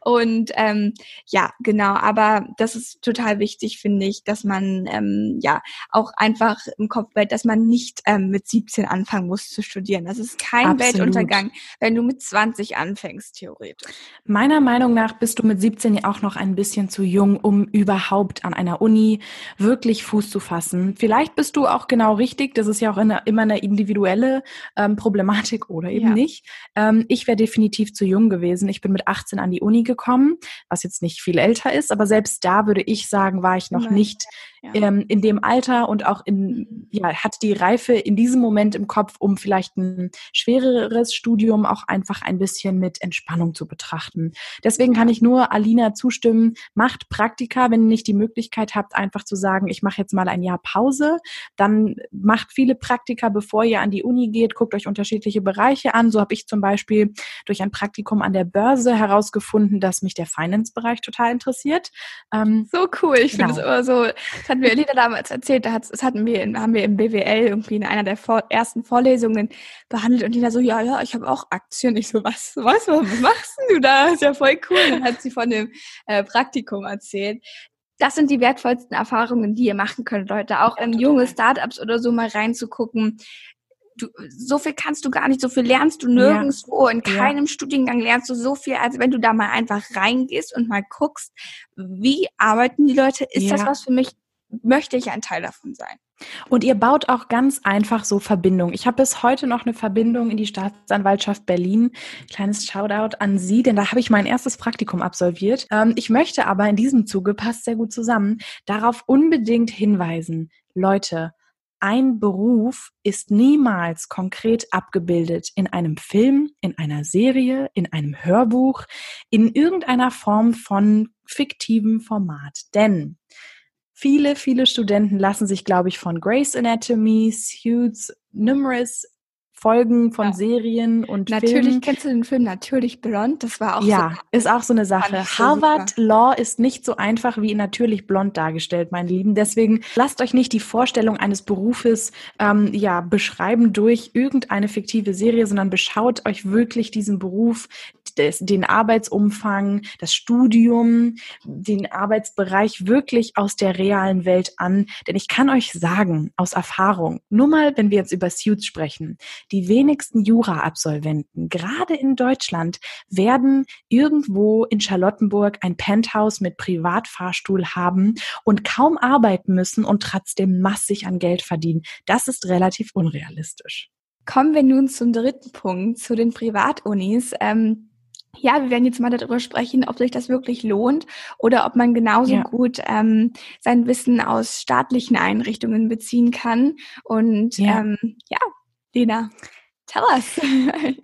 Und ähm, ja, genau, aber das ist total wichtig, finde ich, dass man ähm, ja auch einfach im Kopf behält, dass man nicht ähm, mit 17 anfangen muss zu studieren. Das ist kein Absolut. Weltuntergang, wenn du mit 20 anfängst, theoretisch. Meiner Meinung nach bist du mit 17 auch noch ein bisschen zu jung, um überhaupt an einer Uni wirklich Fuß zu fassen. Vielleicht bist du auch genau richtig, das ist ja auch eine, immer eine individuelle ähm, Problematik Problematik oder eben ja. nicht. Ähm, ich wäre definitiv zu jung gewesen. Ich bin mit 18 an die Uni gekommen, was jetzt nicht viel älter ist, aber selbst da würde ich sagen, war ich noch Nein. nicht ja. ähm, in dem Alter und auch in, ja, hatte die Reife in diesem Moment im Kopf, um vielleicht ein schwereres Studium auch einfach ein bisschen mit Entspannung zu betrachten. Deswegen kann ich nur Alina zustimmen, macht Praktika, wenn ihr nicht die Möglichkeit habt, einfach zu sagen, ich mache jetzt mal ein Jahr Pause, dann macht viele Praktika, bevor ihr an die Uni geht, guckt euch unter unterschiedliche Bereiche an. So habe ich zum Beispiel durch ein Praktikum an der Börse herausgefunden, dass mich der Finance-Bereich total interessiert. Ähm, so cool. Ich genau. finde es immer so, das hat mir Elita damals erzählt, da das hatten wir haben wir im BWL irgendwie in einer der vor, ersten Vorlesungen behandelt und Lina so, ja, ja, ich habe auch Aktien. Ich so, was, was, was machst du da? Das ist ja voll cool. Dann hat sie von dem äh, Praktikum erzählt das sind die wertvollsten Erfahrungen, die ihr machen könnt, Leute. Auch in junge Startups oder so mal reinzugucken. Du, so viel kannst du gar nicht, so viel lernst du nirgendwo. Ja. In keinem ja. Studiengang lernst du so viel, als wenn du da mal einfach reingehst und mal guckst, wie arbeiten die Leute? Ist ja. das was für mich? Möchte ich ein Teil davon sein? Und ihr baut auch ganz einfach so Verbindungen. Ich habe bis heute noch eine Verbindung in die Staatsanwaltschaft Berlin. Kleines Shoutout an Sie, denn da habe ich mein erstes Praktikum absolviert. Ähm, ich möchte aber in diesem Zuge, passt sehr gut zusammen, darauf unbedingt hinweisen. Leute, ein Beruf ist niemals konkret abgebildet in einem Film, in einer Serie, in einem Hörbuch, in irgendeiner Form von fiktivem Format. Denn Viele, viele Studenten lassen sich, glaube ich, von Grace Anatomy, Suits, numerous Folgen von ja. Serien und Natürlich Filmen. kennst du den Film Natürlich Blond, das war auch Ja, so, ist auch so eine Sache. So Harvard super. Law ist nicht so einfach wie Natürlich Blond dargestellt, meine Lieben. Deswegen lasst euch nicht die Vorstellung eines Berufes ähm, ja beschreiben durch irgendeine fiktive Serie, sondern beschaut euch wirklich diesen Beruf, des, den Arbeitsumfang, das Studium, den Arbeitsbereich wirklich aus der realen Welt an. Denn ich kann euch sagen, aus Erfahrung, nur mal, wenn wir jetzt über Suits sprechen, die wenigsten Jura-Absolventen, gerade in Deutschland, werden irgendwo in Charlottenburg ein Penthouse mit Privatfahrstuhl haben und kaum arbeiten müssen und trotzdem massig an Geld verdienen. Das ist relativ unrealistisch. Kommen wir nun zum dritten Punkt, zu den Privatunis. Ähm, ja, wir werden jetzt mal darüber sprechen, ob sich das wirklich lohnt oder ob man genauso ja. gut ähm, sein Wissen aus staatlichen Einrichtungen beziehen kann. Und ja, ähm, ja Lena, Tell us.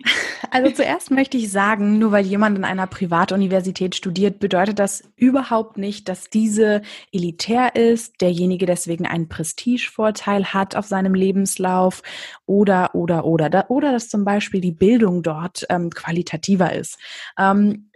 Also zuerst möchte ich sagen, nur weil jemand in einer Privatuniversität studiert, bedeutet das überhaupt nicht, dass diese elitär ist, derjenige deswegen einen Prestigevorteil hat auf seinem Lebenslauf oder, oder, oder, oder dass zum Beispiel die Bildung dort ähm, qualitativer ist. Ähm,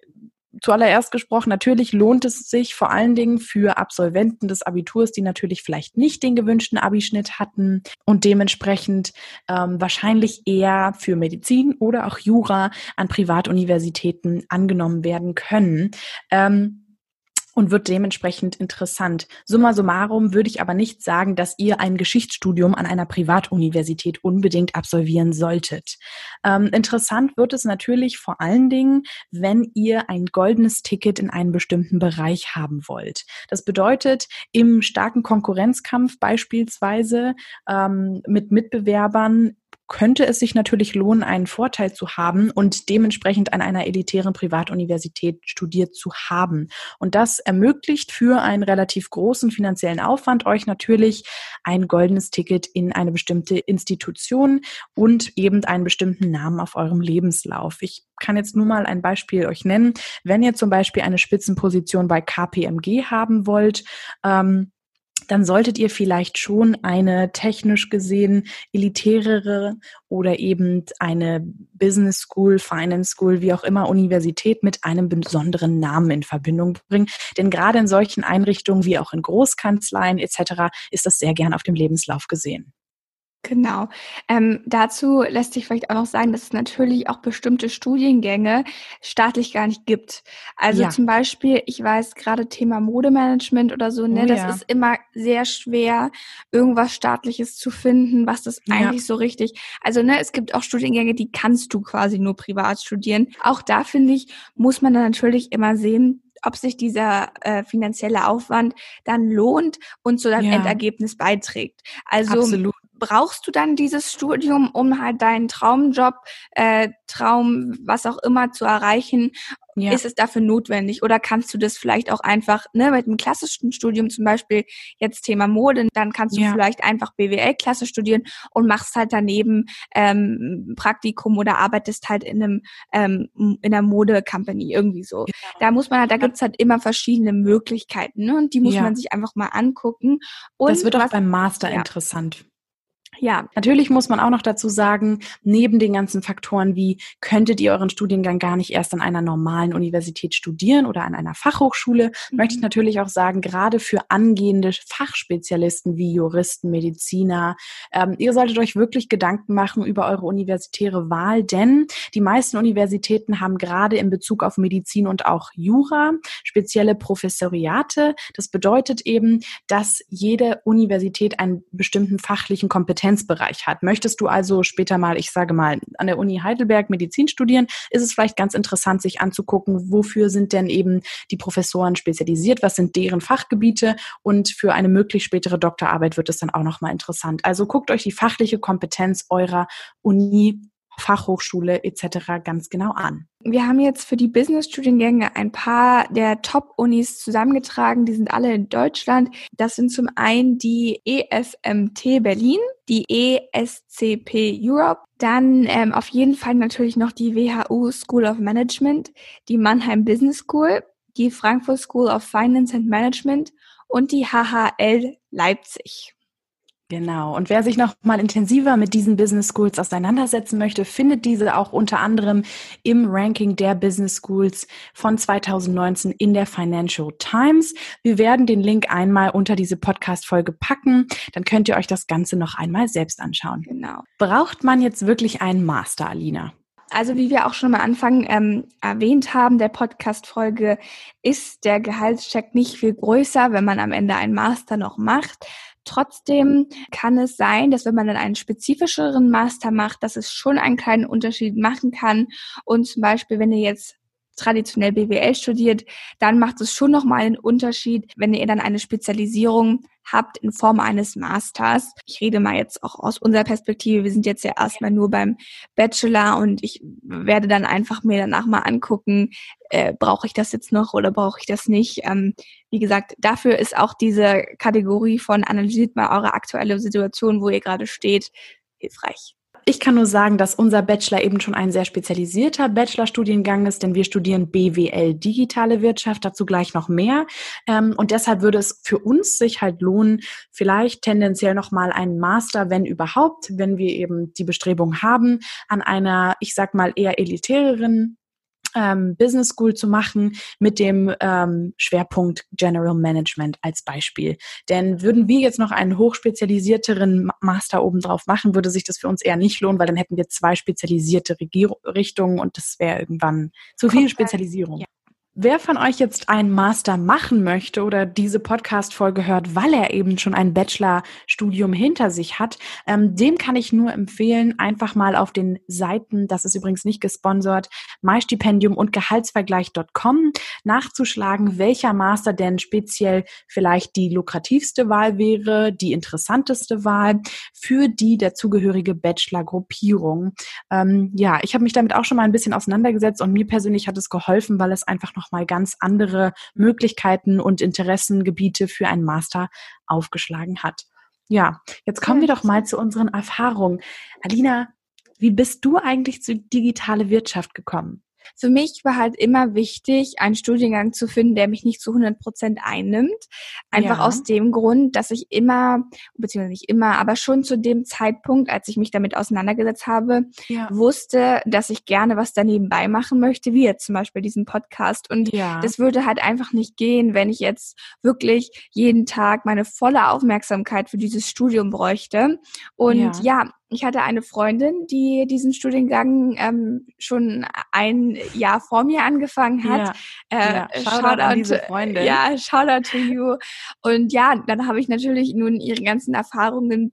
zuallererst gesprochen, natürlich lohnt es sich vor allen Dingen für Absolventen des Abiturs, die natürlich vielleicht nicht den gewünschten Abischnitt hatten und dementsprechend ähm, wahrscheinlich eher für Medizin oder auch Jura an Privatuniversitäten angenommen werden können. Ähm, und wird dementsprechend interessant. Summa summarum würde ich aber nicht sagen, dass ihr ein Geschichtsstudium an einer Privatuniversität unbedingt absolvieren solltet. Ähm, interessant wird es natürlich vor allen Dingen, wenn ihr ein goldenes Ticket in einem bestimmten Bereich haben wollt. Das bedeutet, im starken Konkurrenzkampf beispielsweise ähm, mit Mitbewerbern könnte es sich natürlich lohnen, einen Vorteil zu haben und dementsprechend an einer elitären Privatuniversität studiert zu haben. Und das ermöglicht für einen relativ großen finanziellen Aufwand euch natürlich ein goldenes Ticket in eine bestimmte Institution und eben einen bestimmten Namen auf eurem Lebenslauf. Ich kann jetzt nur mal ein Beispiel euch nennen. Wenn ihr zum Beispiel eine Spitzenposition bei KPMG haben wollt, ähm, dann solltet ihr vielleicht schon eine technisch gesehen elitärere oder eben eine Business School, Finance School, wie auch immer Universität mit einem besonderen Namen in Verbindung bringen. Denn gerade in solchen Einrichtungen wie auch in Großkanzleien etc. ist das sehr gern auf dem Lebenslauf gesehen. Genau. Ähm, dazu lässt sich vielleicht auch noch sagen, dass es natürlich auch bestimmte Studiengänge staatlich gar nicht gibt. Also ja. zum Beispiel, ich weiß gerade Thema Modemanagement oder so, ne, oh, das ja. ist immer sehr schwer, irgendwas staatliches zu finden, was das ja. eigentlich so richtig. Also ne, es gibt auch Studiengänge, die kannst du quasi nur privat studieren. Auch da finde ich, muss man dann natürlich immer sehen, ob sich dieser äh, finanzielle Aufwand dann lohnt und zu deinem. Endergebnis beiträgt. Also Absolut brauchst du dann dieses Studium, um halt deinen Traumjob, äh, Traum, was auch immer zu erreichen? Ja. Ist es dafür notwendig? Oder kannst du das vielleicht auch einfach, ne, mit einem klassischen Studium zum Beispiel, jetzt Thema Mode, dann kannst du ja. vielleicht einfach BWL-Klasse studieren und machst halt daneben ähm, Praktikum oder arbeitest halt in einem ähm, in einer Mode-Company irgendwie so. Genau. Da muss man halt, da gibt's halt immer verschiedene Möglichkeiten, ne? Und die muss ja. man sich einfach mal angucken. Und das wird auch was, beim Master interessant Ja, natürlich muss man auch noch dazu sagen, neben den ganzen Faktoren wie könntet ihr euren Studiengang gar nicht erst an einer normalen Universität studieren oder an einer Fachhochschule, mhm. möchte ich natürlich auch sagen, gerade für angehende Fachspezialisten wie Juristen, Mediziner, ähm, ihr solltet euch wirklich Gedanken machen über eure universitäre Wahl, denn die meisten Universitäten haben gerade in Bezug auf Medizin und auch Jura spezielle Professoriate. Das bedeutet eben, dass jede Universität einen bestimmten fachlichen Kompetenz Kompetenzbereich hat. Möchtest du also später mal, ich sage mal, an der Uni Heidelberg Medizin studieren, ist es vielleicht ganz interessant, sich anzugucken, wofür sind denn eben die Professoren spezialisiert, was sind deren Fachgebiete und für eine möglich spätere Doktorarbeit wird es dann auch nochmal interessant. Also guckt euch die fachliche Kompetenz eurer Uni Fachhochschule etc. ganz genau an. Wir haben jetzt für die Business-Studiengänge ein paar der Top-Unis zusammengetragen. Die sind alle in Deutschland. Das sind zum einen die EFMT Berlin, die ESCP Europe, dann ähm, auf jeden Fall natürlich noch die WHU School of Management, die Mannheim Business School, die Frankfurt School of Finance and Management und die HHL Leipzig. Genau. Und wer sich noch mal intensiver mit diesen Business Schools auseinandersetzen möchte, findet diese auch unter anderem im Ranking der Business Schools von 2019 in der Financial Times. Wir werden den Link einmal unter diese Podcast-Folge packen. Dann könnt ihr euch das Ganze noch einmal selbst anschauen. Genau. Braucht man jetzt wirklich einen Master, Alina? Also wie wir auch schon am Anfang ähm, erwähnt haben, der Podcast-Folge ist der Gehaltscheck nicht viel größer, wenn man am Ende einen Master noch macht. Trotzdem kann es sein, dass wenn man dann einen spezifischeren Master macht, dass es schon einen kleinen Unterschied machen kann. Und zum Beispiel, wenn ihr jetzt traditionell BWL studiert, dann macht es schon nochmal einen Unterschied, wenn ihr dann eine Spezialisierung habt in Form eines Masters. Ich rede mal jetzt auch aus unserer Perspektive. Wir sind jetzt ja erstmal nur beim Bachelor und ich werde dann einfach mir danach mal angucken, äh, brauche ich das jetzt noch oder brauche ich das nicht. Ähm, wie gesagt, dafür ist auch diese Kategorie von analysiert mal eure aktuelle Situation, wo ihr gerade steht, hilfreich. Ich kann nur sagen, dass unser Bachelor eben schon ein sehr spezialisierter Bachelorstudiengang ist, denn wir studieren BWL digitale Wirtschaft, dazu gleich noch mehr. Ähm, und deshalb würde es für uns sich halt lohnen, vielleicht tendenziell nochmal einen Master, wenn überhaupt, wenn wir eben die Bestrebung haben, an einer, ich sag mal, eher elitäreren ähm, Business School zu machen mit dem ähm, Schwerpunkt General Management als Beispiel. Denn würden wir jetzt noch einen hochspezialisierteren Master obendrauf machen, würde sich das für uns eher nicht lohnen, weil dann hätten wir zwei spezialisierte Regier Richtungen und das wäre irgendwann zu viel Spezialisierung. Ja. Wer von euch jetzt einen Master machen möchte oder diese Podcast-Folge hört, weil er eben schon ein Bachelorstudium hinter sich hat, ähm, dem kann ich nur empfehlen, einfach mal auf den Seiten, das ist übrigens nicht gesponsert, MyStipendium und Gehaltsvergleich.com nachzuschlagen, welcher Master denn speziell vielleicht die lukrativste Wahl wäre, die interessanteste Wahl für die dazugehörige Bachelor-Gruppierung. Ähm, ja, ich habe mich damit auch schon mal ein bisschen auseinandergesetzt und mir persönlich hat es geholfen, weil es einfach noch nochmal ganz andere Möglichkeiten und Interessengebiete für einen Master aufgeschlagen hat. Ja, jetzt kommen wir doch mal zu unseren Erfahrungen. Alina, wie bist du eigentlich zu digitale Wirtschaft gekommen? Für mich war halt immer wichtig, einen Studiengang zu finden, der mich nicht zu 100 Prozent einnimmt. Einfach ja. aus dem Grund, dass ich immer, beziehungsweise nicht immer, aber schon zu dem Zeitpunkt, als ich mich damit auseinandergesetzt habe, ja. wusste, dass ich gerne was daneben machen möchte, wie jetzt zum Beispiel diesen Podcast. Und ja. das würde halt einfach nicht gehen, wenn ich jetzt wirklich jeden Tag meine volle Aufmerksamkeit für dieses Studium bräuchte. Und ja, ich hatte eine Freundin, die diesen Studiengang ähm, schon ein Jahr vor mir angefangen hat. Ja, äh, ja. Shoutout, an diese Freundin. Ja, Shoutout to you. Und ja, dann habe ich natürlich nun ihre ganzen Erfahrungen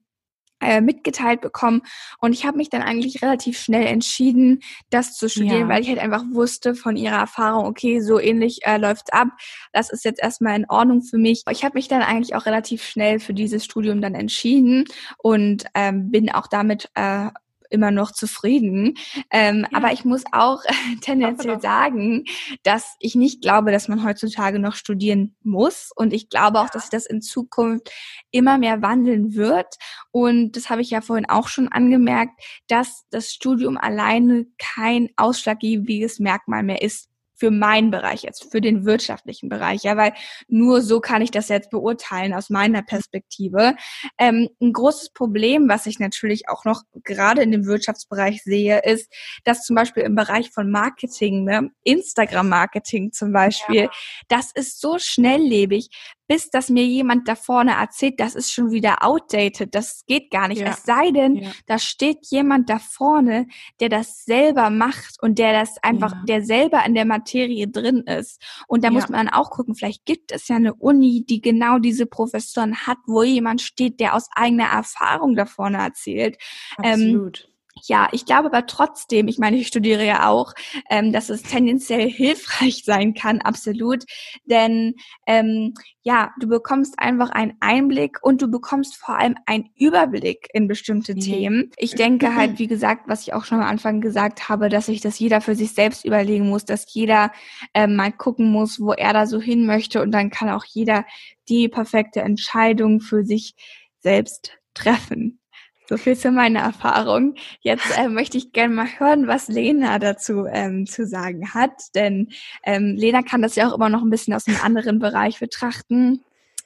äh, mitgeteilt bekommen. Und ich habe mich dann eigentlich relativ schnell entschieden, das zu studieren, ja. weil ich halt einfach wusste von ihrer Erfahrung, okay, so ähnlich äh, läuft's ab. Das ist jetzt erstmal in Ordnung für mich. Ich habe mich dann eigentlich auch relativ schnell für dieses Studium dann entschieden und ähm, bin auch damit äh, immer noch zufrieden. Ähm, ja. Aber ich muss auch tendenziell sagen, dass ich nicht glaube, dass man heutzutage noch studieren muss. Und ich glaube auch, dass sich das in Zukunft immer mehr wandeln wird. Und das habe ich ja vorhin auch schon angemerkt, dass das Studium alleine kein ausschlaggebendes Merkmal mehr ist für meinen Bereich jetzt, für den wirtschaftlichen Bereich, ja, weil nur so kann ich das jetzt beurteilen aus meiner Perspektive. Ähm, ein großes Problem, was ich natürlich auch noch gerade in dem Wirtschaftsbereich sehe, ist, dass zum Beispiel im Bereich von Marketing, ne, Instagram-Marketing zum Beispiel, ja. das ist so schnelllebig bis dass mir jemand da vorne erzählt, das ist schon wieder outdated, das geht gar nicht. Ja. Es sei denn, ja. da steht jemand da vorne, der das selber macht und der das einfach, ja. der selber in der Materie drin ist. Und da muss man auch gucken, vielleicht gibt es ja eine Uni, die genau diese Professoren hat, wo jemand steht, der aus eigener Erfahrung da vorne erzählt. Ähm, Absolut. Ähm, ja, ich glaube aber trotzdem, ich meine, ich studiere ja auch, ähm, dass es tendenziell hilfreich sein kann, absolut. Denn ähm, ja, du bekommst einfach einen Einblick und du bekommst vor allem einen Überblick in bestimmte mhm. Themen. Ich denke halt, wie gesagt, was ich auch schon am Anfang gesagt habe, dass sich das jeder für sich selbst überlegen muss, dass jeder ähm, mal gucken muss, wo er da so hin möchte und dann kann auch jeder die perfekte Entscheidung für sich selbst treffen. So viel zu meiner Erfahrung. Jetzt äh, möchte ich gerne mal hören, was Lena dazu ähm, zu sagen hat. Denn ähm, Lena kann das ja auch immer noch ein bisschen aus einem anderen Bereich betrachten,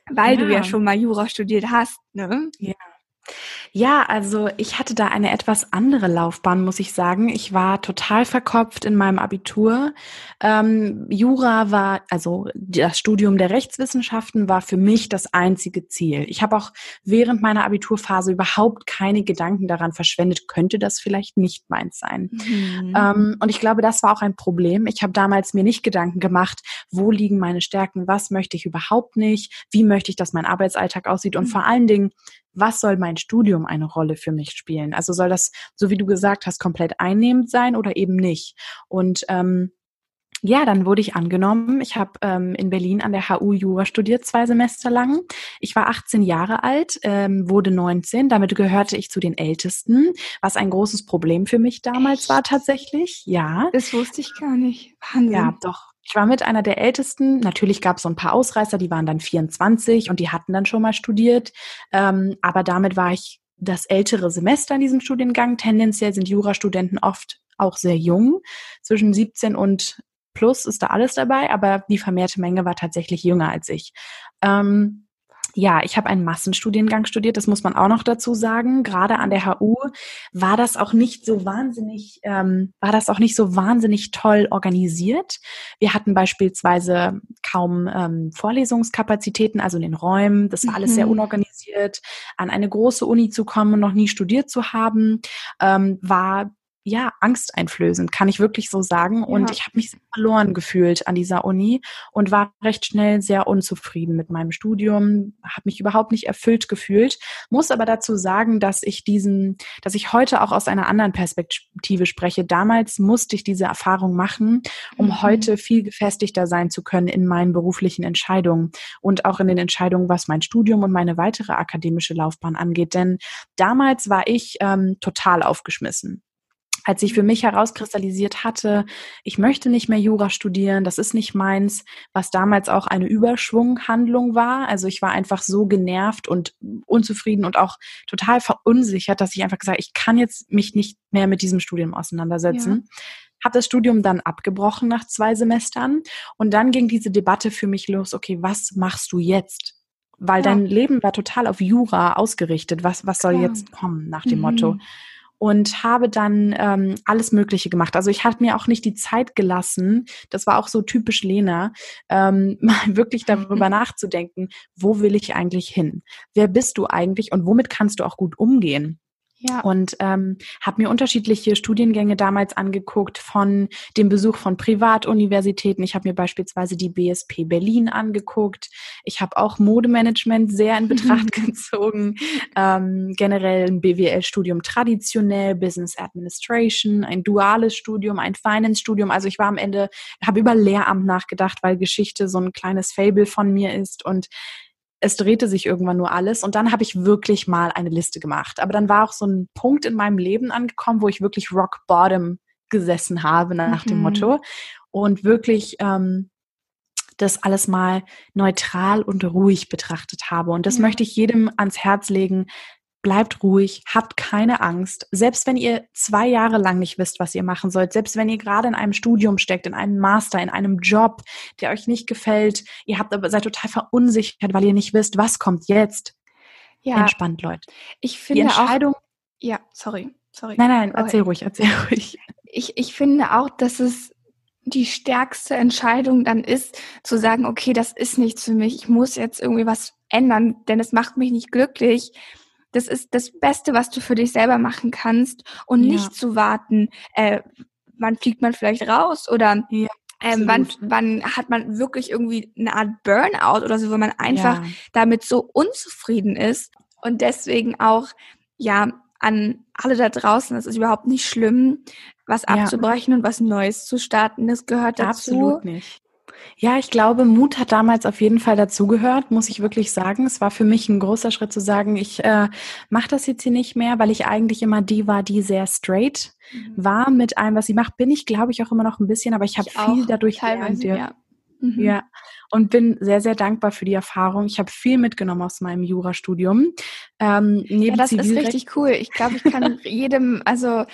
weil ja. du ja schon mal Jura studiert hast. Ne? Ja. Ja, also ich hatte da eine etwas andere Laufbahn, muss ich sagen. Ich war total verkopft in meinem Abitur. Ähm, Jura war, also das Studium der Rechtswissenschaften war für mich das einzige Ziel. Ich habe auch während meiner Abiturphase überhaupt keine Gedanken daran verschwendet, könnte das vielleicht nicht meins sein. Mhm. Ähm, und ich glaube, das war auch ein Problem. Ich habe damals mir nicht Gedanken gemacht, wo liegen meine Stärken, was möchte ich überhaupt nicht, wie möchte ich, dass mein Arbeitsalltag aussieht und mhm. vor allen Dingen, was soll mein Studium eine Rolle für mich spielen? Also soll das, so wie du gesagt hast, komplett einnehmend sein oder eben nicht? Und ähm, ja, dann wurde ich angenommen. Ich habe ähm, in Berlin an der HU Jura studiert, zwei Semester lang. Ich war 18 Jahre alt, ähm, wurde 19. Damit gehörte ich zu den Ältesten, was ein großes Problem für mich damals Echt? war tatsächlich. Ja. Das wusste ich gar nicht. Wahnsinn. Ja, doch. Ich war mit einer der Ältesten. Natürlich gab es so ein paar Ausreißer, die waren dann 24 und die hatten dann schon mal studiert. Ähm, aber damit war ich das ältere Semester in diesem Studiengang. Tendenziell sind Jurastudenten oft auch sehr jung. Zwischen 17 und plus ist da alles dabei, aber die vermehrte Menge war tatsächlich jünger als ich. Ähm, ja, ich habe einen Massenstudiengang studiert, das muss man auch noch dazu sagen. Gerade an der HU war das auch nicht so wahnsinnig, ähm, war das auch nicht so wahnsinnig toll organisiert. Wir hatten beispielsweise kaum ähm, Vorlesungskapazitäten, also in den Räumen. Das war alles mhm. sehr unorganisiert. An eine große Uni zu kommen und noch nie studiert zu haben, ähm, war ja, angsteinflößend, kann ich wirklich so sagen. Ja. Und ich habe mich sehr verloren gefühlt an dieser Uni und war recht schnell sehr unzufrieden mit meinem Studium, habe mich überhaupt nicht erfüllt gefühlt. Muss aber dazu sagen, dass ich diesen, dass ich heute auch aus einer anderen Perspektive spreche. Damals musste ich diese Erfahrung machen, um mhm. heute viel gefestigter sein zu können in meinen beruflichen Entscheidungen und auch in den Entscheidungen, was mein Studium und meine weitere akademische Laufbahn angeht. Denn damals war ich ähm, total aufgeschmissen als ich für mich herauskristallisiert hatte, ich möchte nicht mehr Jura studieren, das ist nicht meins, was damals auch eine Überschwunghandlung war. Also ich war einfach so genervt und unzufrieden und auch total verunsichert, dass ich einfach gesagt, ich kann jetzt mich nicht mehr mit diesem Studium auseinandersetzen. Ja. Habe das Studium dann abgebrochen nach zwei Semestern und dann ging diese Debatte für mich los, okay, was machst du jetzt? Weil ja. dein Leben war total auf Jura ausgerichtet. Was, was soll ja. jetzt kommen nach dem mhm. Motto? Und habe dann ähm, alles Mögliche gemacht. Also ich habe mir auch nicht die Zeit gelassen, das war auch so typisch Lena, ähm, mal wirklich darüber nachzudenken, wo will ich eigentlich hin? Wer bist du eigentlich und womit kannst du auch gut umgehen? Ja. Und ähm, habe mir unterschiedliche Studiengänge damals angeguckt von dem Besuch von Privatuniversitäten. Ich habe mir beispielsweise die BSP Berlin angeguckt. Ich habe auch Modemanagement sehr in Betracht gezogen. Ähm, generell ein BWL-Studium traditionell, Business Administration, ein duales Studium, ein Finance-Studium. Also ich war am Ende, habe über Lehramt nachgedacht, weil Geschichte so ein kleines Fable von mir ist und es drehte sich irgendwann nur alles und dann habe ich wirklich mal eine Liste gemacht. Aber dann war auch so ein Punkt in meinem Leben angekommen, wo ich wirklich rock bottom gesessen habe nach mhm. dem Motto und wirklich ähm, das alles mal neutral und ruhig betrachtet habe. Und das ja. möchte ich jedem ans Herz legen. Bleibt ruhig, habt keine Angst. Selbst wenn ihr zwei Jahre lang nicht wisst, was ihr machen sollt, selbst wenn ihr gerade in einem Studium steckt, in einem Master, in einem Job, der euch nicht gefällt, ihr habt aber seid total verunsichert, weil ihr nicht wisst, was kommt jetzt. Ja. Entspannt, Leute. Ich finde Die Entscheidung. Auch, ja, sorry, sorry. Nein, nein, erzähl ruhig, erzähl ruhig. Ich, ich finde auch, dass es die stärkste Entscheidung dann ist, zu sagen, okay, das ist nichts für mich, ich muss jetzt irgendwie was ändern, denn es macht mich nicht glücklich. Das ist das Beste, was du für dich selber machen kannst und ja. nicht zu warten, äh, wann fliegt man vielleicht raus oder ja, ähm, wann, wann hat man wirklich irgendwie eine Art Burnout oder so, wo man einfach ja. damit so unzufrieden ist und deswegen auch, ja, an alle da draußen, es ist überhaupt nicht schlimm, was abzubrechen und was Neues zu starten. Das gehört dazu. Absolut nicht. Ja, ich glaube, Mut hat damals auf jeden Fall dazugehört, muss ich wirklich sagen. Es war für mich ein großer Schritt zu sagen, ich äh, mache das jetzt hier nicht mehr, weil ich eigentlich immer die war, die sehr straight mhm. war mit allem, was sie macht. Bin ich, glaube ich, auch immer noch ein bisschen, aber ich habe viel dadurch gelernt. Ja. Mhm. ja, und bin sehr, sehr dankbar für die Erfahrung. Ich habe viel mitgenommen aus meinem Jurastudium. Ähm, ja, das ist richtig cool. Ich glaube, ich kann jedem, also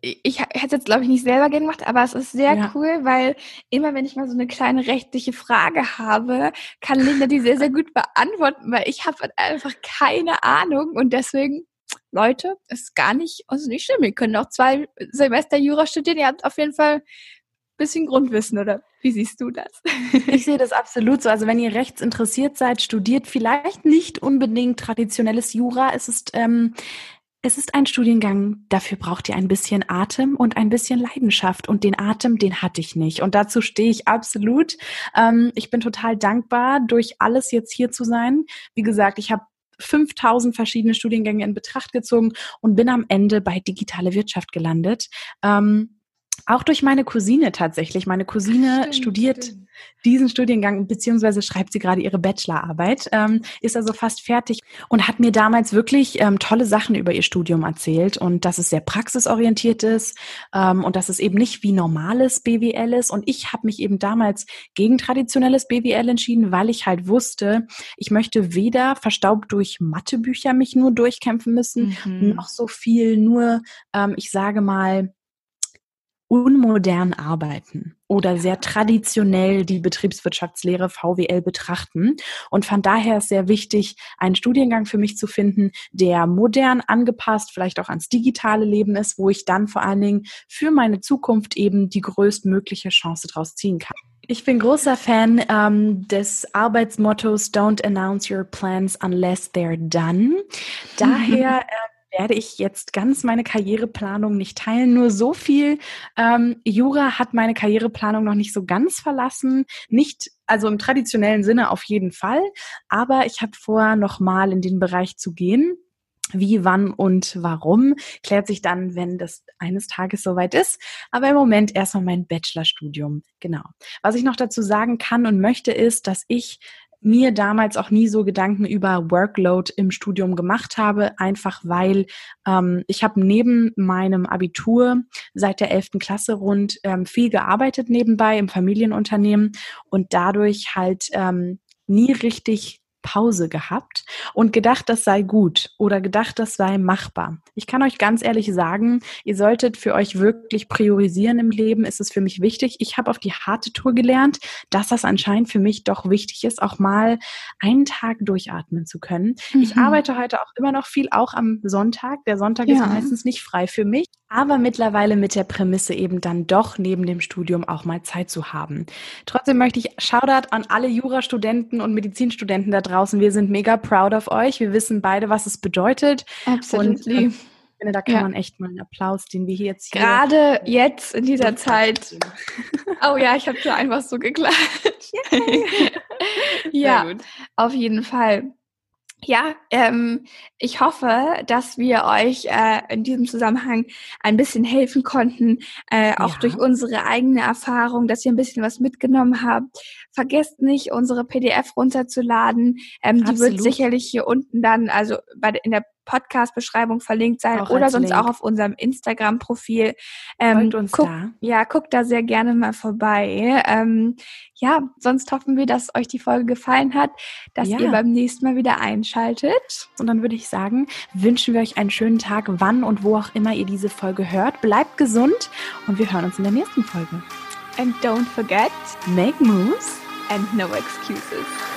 ich, ich hätte es jetzt, glaube ich, nicht selber gemacht, aber es ist sehr ja. cool, weil immer, wenn ich mal so eine kleine rechtliche Frage habe, kann Linda die sehr, sehr gut beantworten, weil ich habe einfach keine Ahnung und deswegen Leute, ist gar nicht, also nicht schlimm. Ihr könnt auch zwei Semester Jura studieren. Ihr habt auf jeden Fall bisschen Grundwissen oder wie siehst du das? Ich sehe das absolut so. Also wenn ihr rechts interessiert seid, studiert vielleicht nicht unbedingt traditionelles Jura. Es ist ähm, es ist ein Studiengang, dafür braucht ihr ein bisschen Atem und ein bisschen Leidenschaft. Und den Atem, den hatte ich nicht. Und dazu stehe ich absolut. Ähm, ich bin total dankbar, durch alles jetzt hier zu sein. Wie gesagt, ich habe 5000 verschiedene Studiengänge in Betracht gezogen und bin am Ende bei digitale Wirtschaft gelandet. Ähm, auch durch meine Cousine tatsächlich. Meine Cousine stimmt, studiert stimmt. diesen Studiengang, beziehungsweise schreibt sie gerade ihre Bachelorarbeit, ähm, ist also fast fertig und hat mir damals wirklich ähm, tolle Sachen über ihr Studium erzählt und dass es sehr praxisorientiert ist ähm, und dass es eben nicht wie normales BWL ist. Und ich habe mich eben damals gegen traditionelles BWL entschieden, weil ich halt wusste, ich möchte weder verstaubt durch Mathebücher mich nur durchkämpfen müssen, mhm. noch so viel nur, ähm, ich sage mal, unmodern arbeiten oder sehr traditionell die Betriebswirtschaftslehre VWL betrachten und fand daher sehr wichtig, einen Studiengang für mich zu finden, der modern angepasst, vielleicht auch ans digitale Leben ist, wo ich dann vor allen Dingen für meine Zukunft eben die größtmögliche Chance draus ziehen kann. Ich bin großer Fan ähm, des Arbeitsmottos Don't announce your plans unless they're done. Daher äh, werde ich jetzt ganz meine Karriereplanung nicht teilen. Nur so viel. Ähm, Jura hat meine Karriereplanung noch nicht so ganz verlassen. Nicht, also im traditionellen Sinne auf jeden Fall. Aber ich habe vor, nochmal in den Bereich zu gehen. Wie, wann und warum klärt sich dann, wenn das eines Tages soweit ist. Aber im Moment erstmal mein Bachelorstudium. Genau. Was ich noch dazu sagen kann und möchte, ist, dass ich mir damals auch nie so Gedanken über Workload im Studium gemacht habe, einfach weil ähm, ich habe neben meinem Abitur seit der 11. Klasse rund ähm, viel gearbeitet nebenbei im Familienunternehmen und dadurch halt ähm, nie richtig Pause gehabt und gedacht, das sei gut oder gedacht, das sei machbar. Ich kann euch ganz ehrlich sagen, ihr solltet für euch wirklich priorisieren im Leben. Ist es für mich wichtig. Ich habe auf die harte Tour gelernt, dass das anscheinend für mich doch wichtig ist, auch mal einen Tag durchatmen zu können. Mhm. Ich arbeite heute auch immer noch viel, auch am Sonntag. Der Sonntag ja. ist meistens nicht frei für mich, aber mittlerweile mit der Prämisse eben dann doch neben dem Studium auch mal Zeit zu haben. Trotzdem möchte ich Shoutout an alle Jurastudenten und Medizinstudenten da draußen. Wir sind mega proud of euch. Wir wissen beide, was es bedeutet. Absolutely. Und, ich finde, da kann ja. man echt mal einen Applaus, den wir hier jetzt hier Gerade jetzt in dieser Zeit. oh ja, ich habe hier einfach so geklatscht. ja, auf jeden Fall. Ja, ähm, ich hoffe, dass wir euch äh, in diesem Zusammenhang ein bisschen helfen konnten, äh, auch ja. durch unsere eigene Erfahrung, dass ihr ein bisschen was mitgenommen habt. Vergesst nicht, unsere PDF runterzuladen. Ähm, die wird sicherlich hier unten dann, also bei, in der Podcast-Beschreibung verlinkt sein auch oder sonst Link. auch auf unserem Instagram-Profil. Ähm, uns guck, da. Ja, guckt da sehr gerne mal vorbei. Ähm, ja, sonst hoffen wir, dass euch die Folge gefallen hat, dass ja. ihr beim nächsten Mal wieder einschaltet. Und dann würde ich sagen, wünschen wir euch einen schönen Tag, wann und wo auch immer ihr diese Folge hört. Bleibt gesund und wir hören uns in der nächsten Folge. And don't forget, make moves and no excuses.